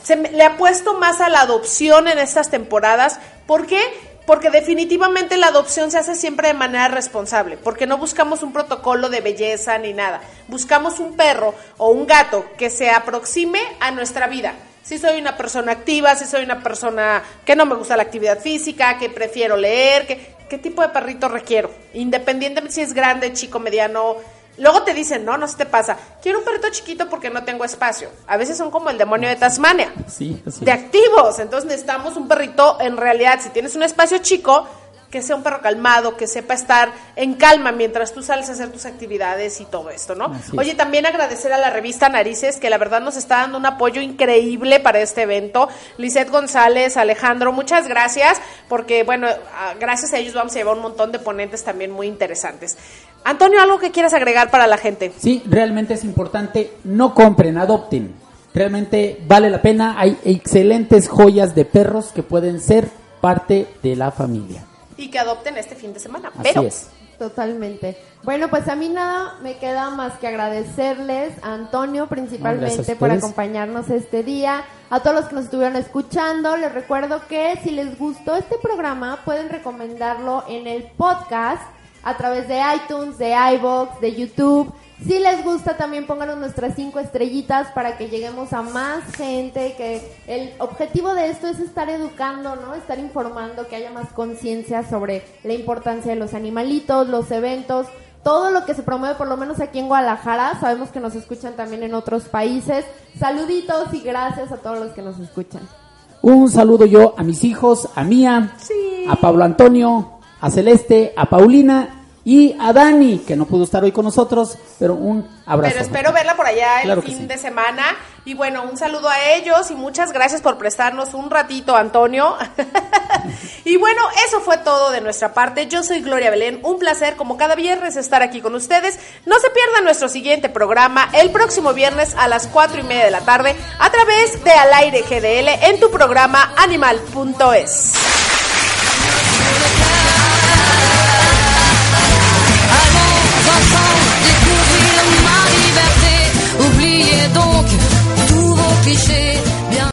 Se me- le apuesto más a la adopción en estas temporadas. ¿Por qué? Porque definitivamente la adopción se hace siempre de manera responsable, porque no buscamos un protocolo de belleza ni nada. Buscamos un perro o un gato que se aproxime a nuestra vida. Si soy una persona activa, si soy una persona que no me gusta la actividad física, que prefiero leer, que, ¿qué tipo de perrito requiero? Independientemente si es grande, chico, mediano. Luego te dicen, no, no se te pasa. Quiero un perrito chiquito porque no tengo espacio. A veces son como el demonio de Tasmania Sí, así de es. activos. Entonces necesitamos un perrito en realidad, si tienes un espacio chico, que sea un perro calmado, que sepa estar en calma mientras tú sales a hacer tus actividades y todo esto, ¿no? Es. Oye, también agradecer a la revista Narices, que la verdad nos está dando un apoyo increíble para este evento. Lisette González, Alejandro, muchas gracias, porque bueno, ah, gracias a ellos vamos a llevar un montón de ponentes también muy interesantes. Antonio, ¿algo que quieras agregar para la gente? Sí, realmente es importante, no compren, adopten. Realmente vale la pena, hay excelentes joyas de perros que pueden ser parte de la familia. Y que adopten este fin de semana. Así Pero, es. Totalmente. Bueno, pues a mí nada me queda más que agradecerles a Antonio principalmente a por acompañarnos este día, a todos los que nos estuvieron escuchando. Les recuerdo que si les gustó este programa pueden recomendarlo en el podcast a través de iTunes, de iBox, de YouTube. Si les gusta también pónganos nuestras cinco estrellitas para que lleguemos a más gente, que el objetivo de esto es estar educando, ¿no? Estar informando, que haya más conciencia sobre la importancia de los animalitos, los eventos, todo lo que se promueve por lo menos aquí en Guadalajara. Sabemos que nos escuchan también en otros países. Saluditos y gracias a todos los que nos escuchan. Un saludo yo a mis hijos, a Mía, a Pablo Antonio, a Celeste, a Paulina y a Dani, que no pudo estar hoy con nosotros, pero un abrazo. Pero espero verla por allá el Claro fin sí. de semana. Y bueno, un saludo a ellos y muchas gracias por prestarnos un ratito, Antonio. y bueno, eso fue todo de nuestra parte. Yo soy Gloria Belén. Un placer, como cada viernes, estar aquí con ustedes. No se pierdan nuestro siguiente programa el próximo viernes a las cuatro y media de la tarde a través de Al Aire GDL en tu programa animal.es. découvrir ma liberté. Oubliez donc tous vos clichés.